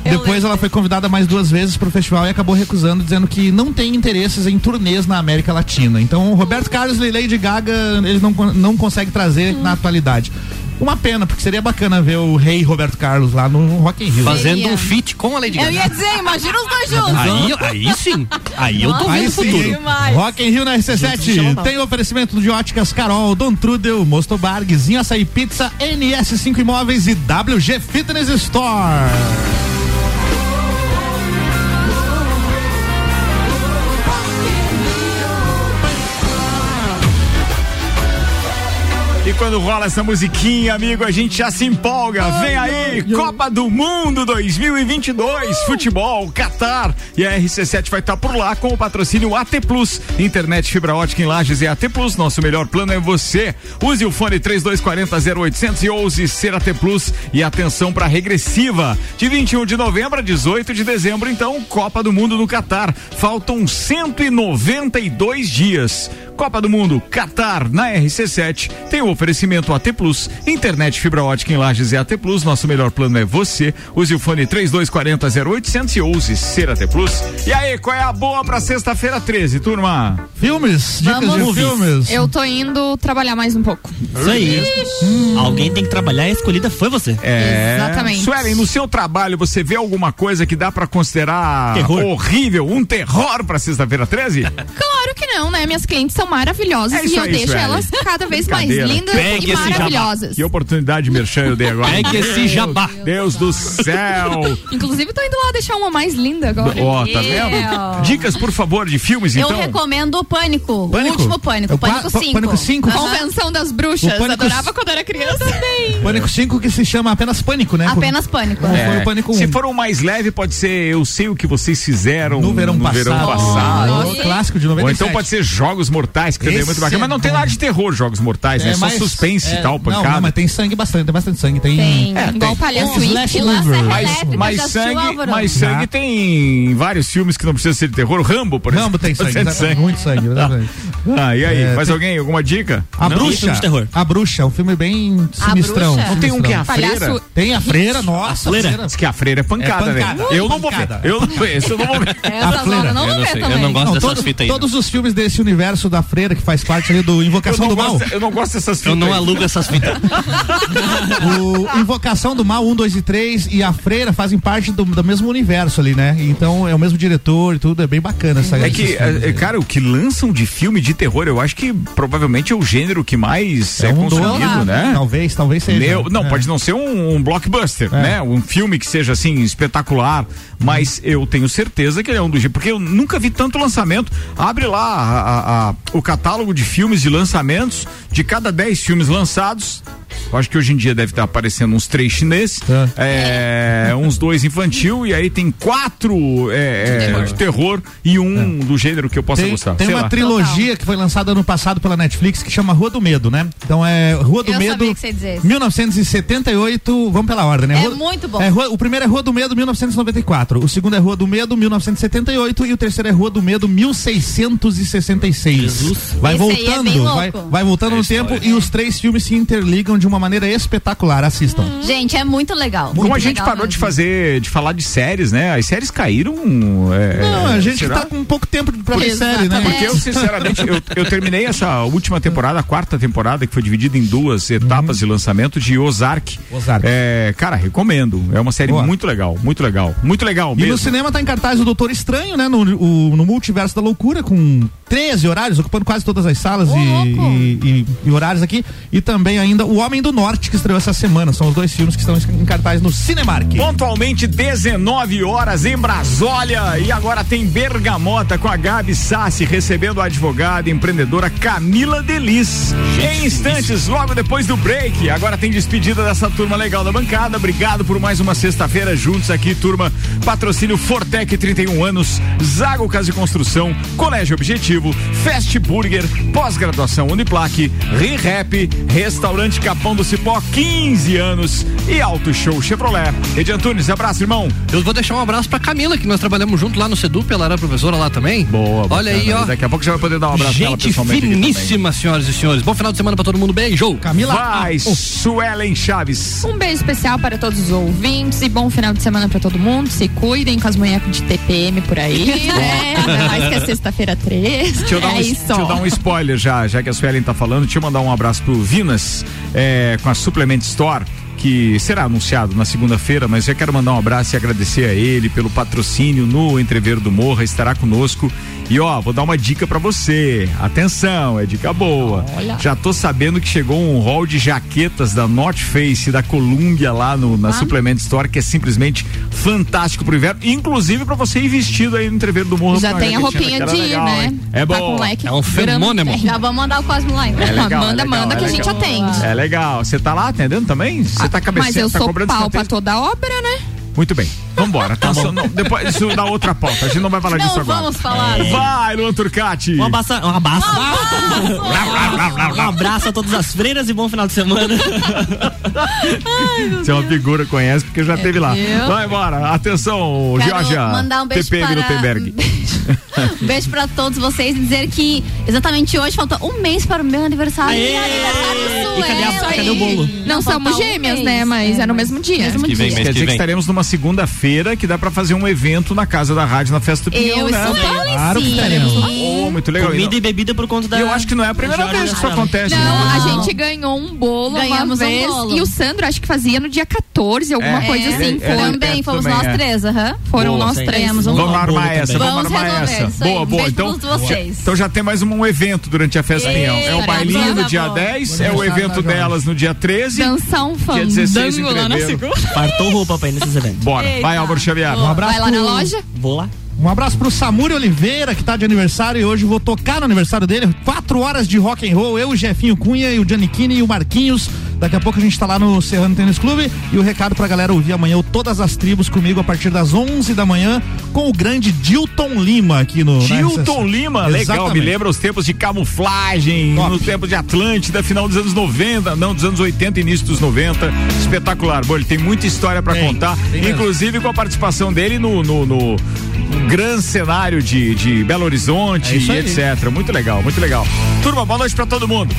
Depois ela foi convidada mais duas vezes pro festival e acabou recusando, dizendo que não tem interesses em turnês na América Latina. Então, o Roberto Carlos e Lady Gaga, ele não, não consegue trazer na atualidade. Uma pena, porque seria bacana ver o rei Roberto Carlos lá no Rock in Rio. Fazendo Seria. um feat com a Lady Eu Gaga. ia dizer, imagina os dois juntos. Aí, aí sim. Aí eu tô vendo o futuro. Demais. Rock in Rio na RC7 tem oferecimento de óticas Carol, Dom Trudel, Mosto Bar, Guizinho Açaí Pizza, NS5 Imóveis e WG Fitness Store. Quando rola essa musiquinha, amigo, a gente já se empolga. Vem aí, Copa do Mundo 2022, futebol, Qatar. E a RC7 vai estar por lá com o patrocínio AT Plus. Internet fibra ótica em Lages e AT Plus. Nosso melhor plano é você. Use o fone 3240 0800 e ouse ser AT Plus. E atenção para regressiva. De 21 de novembro a 18 de dezembro, então, Copa do Mundo no Qatar. Faltam 192 dias. Copa do Mundo, Qatar, na RC7, tem o oferecimento AT Plus, internet fibra ótica em Lages e AT Plus, nosso melhor plano é você, use o fone 3240 0800 e ouse ser AT Plus. E aí, qual é a boa pra sexta-feira 13, turma? Filmes, dicas Vamos. de filmes. Eu tô indo trabalhar mais um pouco. Isso aí. Alguém tem que trabalhar e a escolhida foi você. É. Exatamente. Suelen, no seu trabalho você vê alguma coisa que dá pra considerar Terror. horrível, um terror pra sexta-feira 13? Claro que não, né? Minhas clientes são maravilhosas É e eu aí, deixo Sueli. elas cada vez mais lindas Pegue e maravilhosas. Que oportunidade merchan eu dei agora. Pegue esse jabá. Deus do céu. [laughs] Inclusive, tô indo lá deixar uma mais linda agora. Ó, tá vendo? Dicas, por favor, de filmes, Eu então. recomendo o Pânico. Pânico? O último Pânico. É o Pânico qua- 5. Pânico 5? Convenção das bruxas. Pânico- Adorava quando era criança. também. Pânico 5 que se chama apenas Pânico, né? Apenas Pânico. É, foi o Pânico 1. Se for um mais leve, pode ser Eu Sei o que vocês fizeram no verão passado. verão passado. Oh, clássico de Ou 97. então pode ser Jogos Mortais, que também é muito bacana. é Mas não tem bom. nada de terror, Jogos Mortais, né? É, Só suspense é, e tal, Não, pancada. não, mas tem sangue bastante, tem bastante sangue. Tem, Tem. É, Igual tem. palhaço Um mover. serra Mas, mas sangue, mas sangue tem vários filmes que não precisa ser de terror. Rambo, por exemplo. Rambo tem sangue, [laughs] Bastante né? muito sangue. exatamente. Ah, e aí? É, mais tem- alguém? Alguma dica? A Não? Bruxa. filme de terror. A Bruxa, um filme bem sinistrão. Não tem um que é a freira? Tem a freira, nossa. freira? Diz que a freira é pancada, É pancada. Eu não vou ver. Eu não, eu não vou ver. Essa A freira. zona não Eu vou não sei, eu não gosto Não, dessas todo- fitas aí. todos os filmes desse universo da freira que faz parte ali do Invocação do Mal. Gosto, eu não gosto dessas fitas. Eu não alugo essas fitas. [laughs] O Invocação do Mal 1, 2 e 3 e a Freira fazem parte do, do mesmo universo ali, né? Então é o mesmo diretor e tudo, é bem bacana essa É que, é, cara, o que lançam de filme de terror, eu acho que provavelmente é o gênero que mais é, um dos, consumido, né? Talvez, talvez seja. Meu- não, É. pode não ser um, um blockbuster, né? Um filme que seja assim espetacular, mas eu tenho certeza que ele é um dos porque eu nunca vi tanto lançamento. Abre lá a- a- a- o catálogo de filmes e lançamentos de cada 10 filmes lançados. Eu acho que hoje em dia deve estar aparecendo uns três chineses, é, uns dois infantil e aí tem quatro é, é, de terror e um do gênero que eu possa Tem, gostar. tem Sei uma lá. trilogia que foi lançada ano passado pela Netflix que chama Rua do Medo, né? Então é Rua do Eu Medo. sabia que você ia dizer isso. 1978, vamos pela ordem, né? É Rua- muito bom. é, Rua- o primeiro é Rua do Medo, 1994. O segundo é Rua do Medo, 1978. E o terceiro é Rua do Medo, 1666. Vai Esse é voltando, bem vai, vai voltando no tempo e os três filmes se interligam de uma maneira espetacular. Assistam. Gente, é muito legal. Como muito a gente parou de mesmo. fazer, de falar de séries, né? As séries caíram. é, Não, a gente será? tá com pouco tempo pra ver série, né? Porque eu, sinceramente, eu, eu terminei essa última temporada, a quarta temporada, que foi dividida em duas etapas de lançamento de Ozark. Ozark. É, cara, recomendo. É uma série Boa. muito legal, muito legal. Muito legal E mesmo. no cinema tá em cartaz o Doutor Estranho, né? No, o- no Multiverso da Loucura, com 13 horários, ocupando quase todas as salas e, e- e- e horários aqui. E também ainda O Homem do Norte, que estreou essa semana. São os dois filmes que estão em cartaz no Cinemark. Pontualmente 19 horas em Brasólia e agora tem Bergamota com a Gabi Sassi recebendo a advogada e empreendedora Camila Delis. em instantes, logo depois do break, agora tem despedida dessa turma legal da bancada. Obrigado por mais uma sexta-feira juntos aqui, turma. Patrocínio Fortec 31 anos, Zago Casa e Construção, Colégio Objetivo, Burger, pós-graduação Uniplaque, ReHap, Restaurante Capão do Cipó 15 anos e Auto Show Chevrolet. Edi Antunes, abraço, irmão. Eu vou deixar um abraço pra Camila, que nós trabalhamos junto lá no Sedup, ela era professora lá também. Boa, Olha aí, bacana. ó. Daqui a pouco você vai poder dar um abraço nela Gente pessoalmente. finíssima, senhoras e senhores. Bom final de semana pra todo mundo. Beijo. Camila. Vai, Suelen Chaves. Um beijo especial para todos os ouvintes e bom final de semana para todo mundo. Se cuidem com as munhecas de TPM por aí, [laughs] né? Ainda mais que é sexta-feira 3. Deixa eu, dar um, é isso. Deixa eu dar um spoiler já, já que a Suelen tá falando. Eu mandar um abraço pro Vinas é, com a Supplement Store. Que será anunciado na segunda-feira, mas eu quero mandar um abraço e agradecer a ele pelo patrocínio no Entreveiro do Morra, estará conosco. E ó, vou dar uma dica pra você. Atenção, é dica boa. Já tô sabendo que chegou um hall de jaquetas da North Face da Columbia lá no, na Ah. Supplement Store, que é simplesmente fantástico pro inverno, inclusive pra você ir vestido aí no Entreveiro do Morra. Já tem a roupinha de ir, legal, né? hein? É Tá bom. com leque É um fenômeno. Já vamos mandar o Cosmo lá, então. É legal, manda, é legal, manda é que a gente atende. É legal. Você tá lá atendendo também? Você tá cabeceando, Mas eu tá sou pau pra toda obra, né? Muito bem. Vambora. Atenção, não, depois isso dá outra pauta. A gente não vai falar Não disso agora. vamos falar. Vai, Luan Turcati. Um abraço, um abraço. um abraço a todas as freiras e bom final de semana. Você é uma figura, conhece, porque já teve lá. Vai embora. Atenção, Georgia. mandar um beijo TPM para... Gutenberg. [laughs] um beijo pra todos vocês e dizer que exatamente hoje falta um mês para o meu aniversário. Aê! E aniversário E cadê a- cadê o bolo? Não, somos um gêmeas, mês. né? Mas é, no mesmo dia. Mesmo que dia. Quer dizer que estaremos numa segunda-feira que dá pra fazer um evento na casa da rádio na festa do Pinhão, Eu né? estou Claro que sim. teremos. Oh, muito legal. Comida E e bebida por conta da. eu acho que não é a primeira vez que isso acontece. Não, né? a gente ganhou um bolo Ganhamos um uma vez bolo. e o Sandro acho que fazia no dia 14, alguma É, coisa ele- assim. foi. ele- Também, fomos também, nós é. três, aham. Foram Boa, nós três. Um Vamos armar também. essa, vamos, Vamos armar resolver essa. Boa, Um boa. beijo Então, então já tem mais um evento durante a festa Pinhão. É o Eita, bailinho no dia boa. 10, é o evento delas no dia 13. Dançar um Dia 16 em fandango lá na Treveiro. segunda. Fartou roupa pra ir nesses eventos. Bora, vai Álvaro Xavier. Um abraço Vai lá na pro- loja. Vou lá. Um abraço pro Samuri Oliveira, que tá de aniversário e hoje vou tocar no aniversário dele. Quatro horas de rock and roll, eu, o Jefinho Cunha e o Giannichini e o Marquinhos. Daqui a pouco a gente tá lá no Serrano Tênis Clube e o recado pra galera ouvir amanhã o Todas as Tribos comigo a partir das 11 da manhã com o grande Dilton Lima aqui no... Dilton né? Lima, legal, me Exatamente. lembra os tempos de camuflagem, Top. no tempo de Atlântida, final dos anos 90, não, dos anos 80, início dos 90. Espetacular, bom, ele tem muita história Tem, contar, tem mesmo. inclusive com a participação dele no, no, no grande cenário de, de Belo Horizonte É e etc. Muito legal, muito legal. Turma, boa noite pra todo mundo.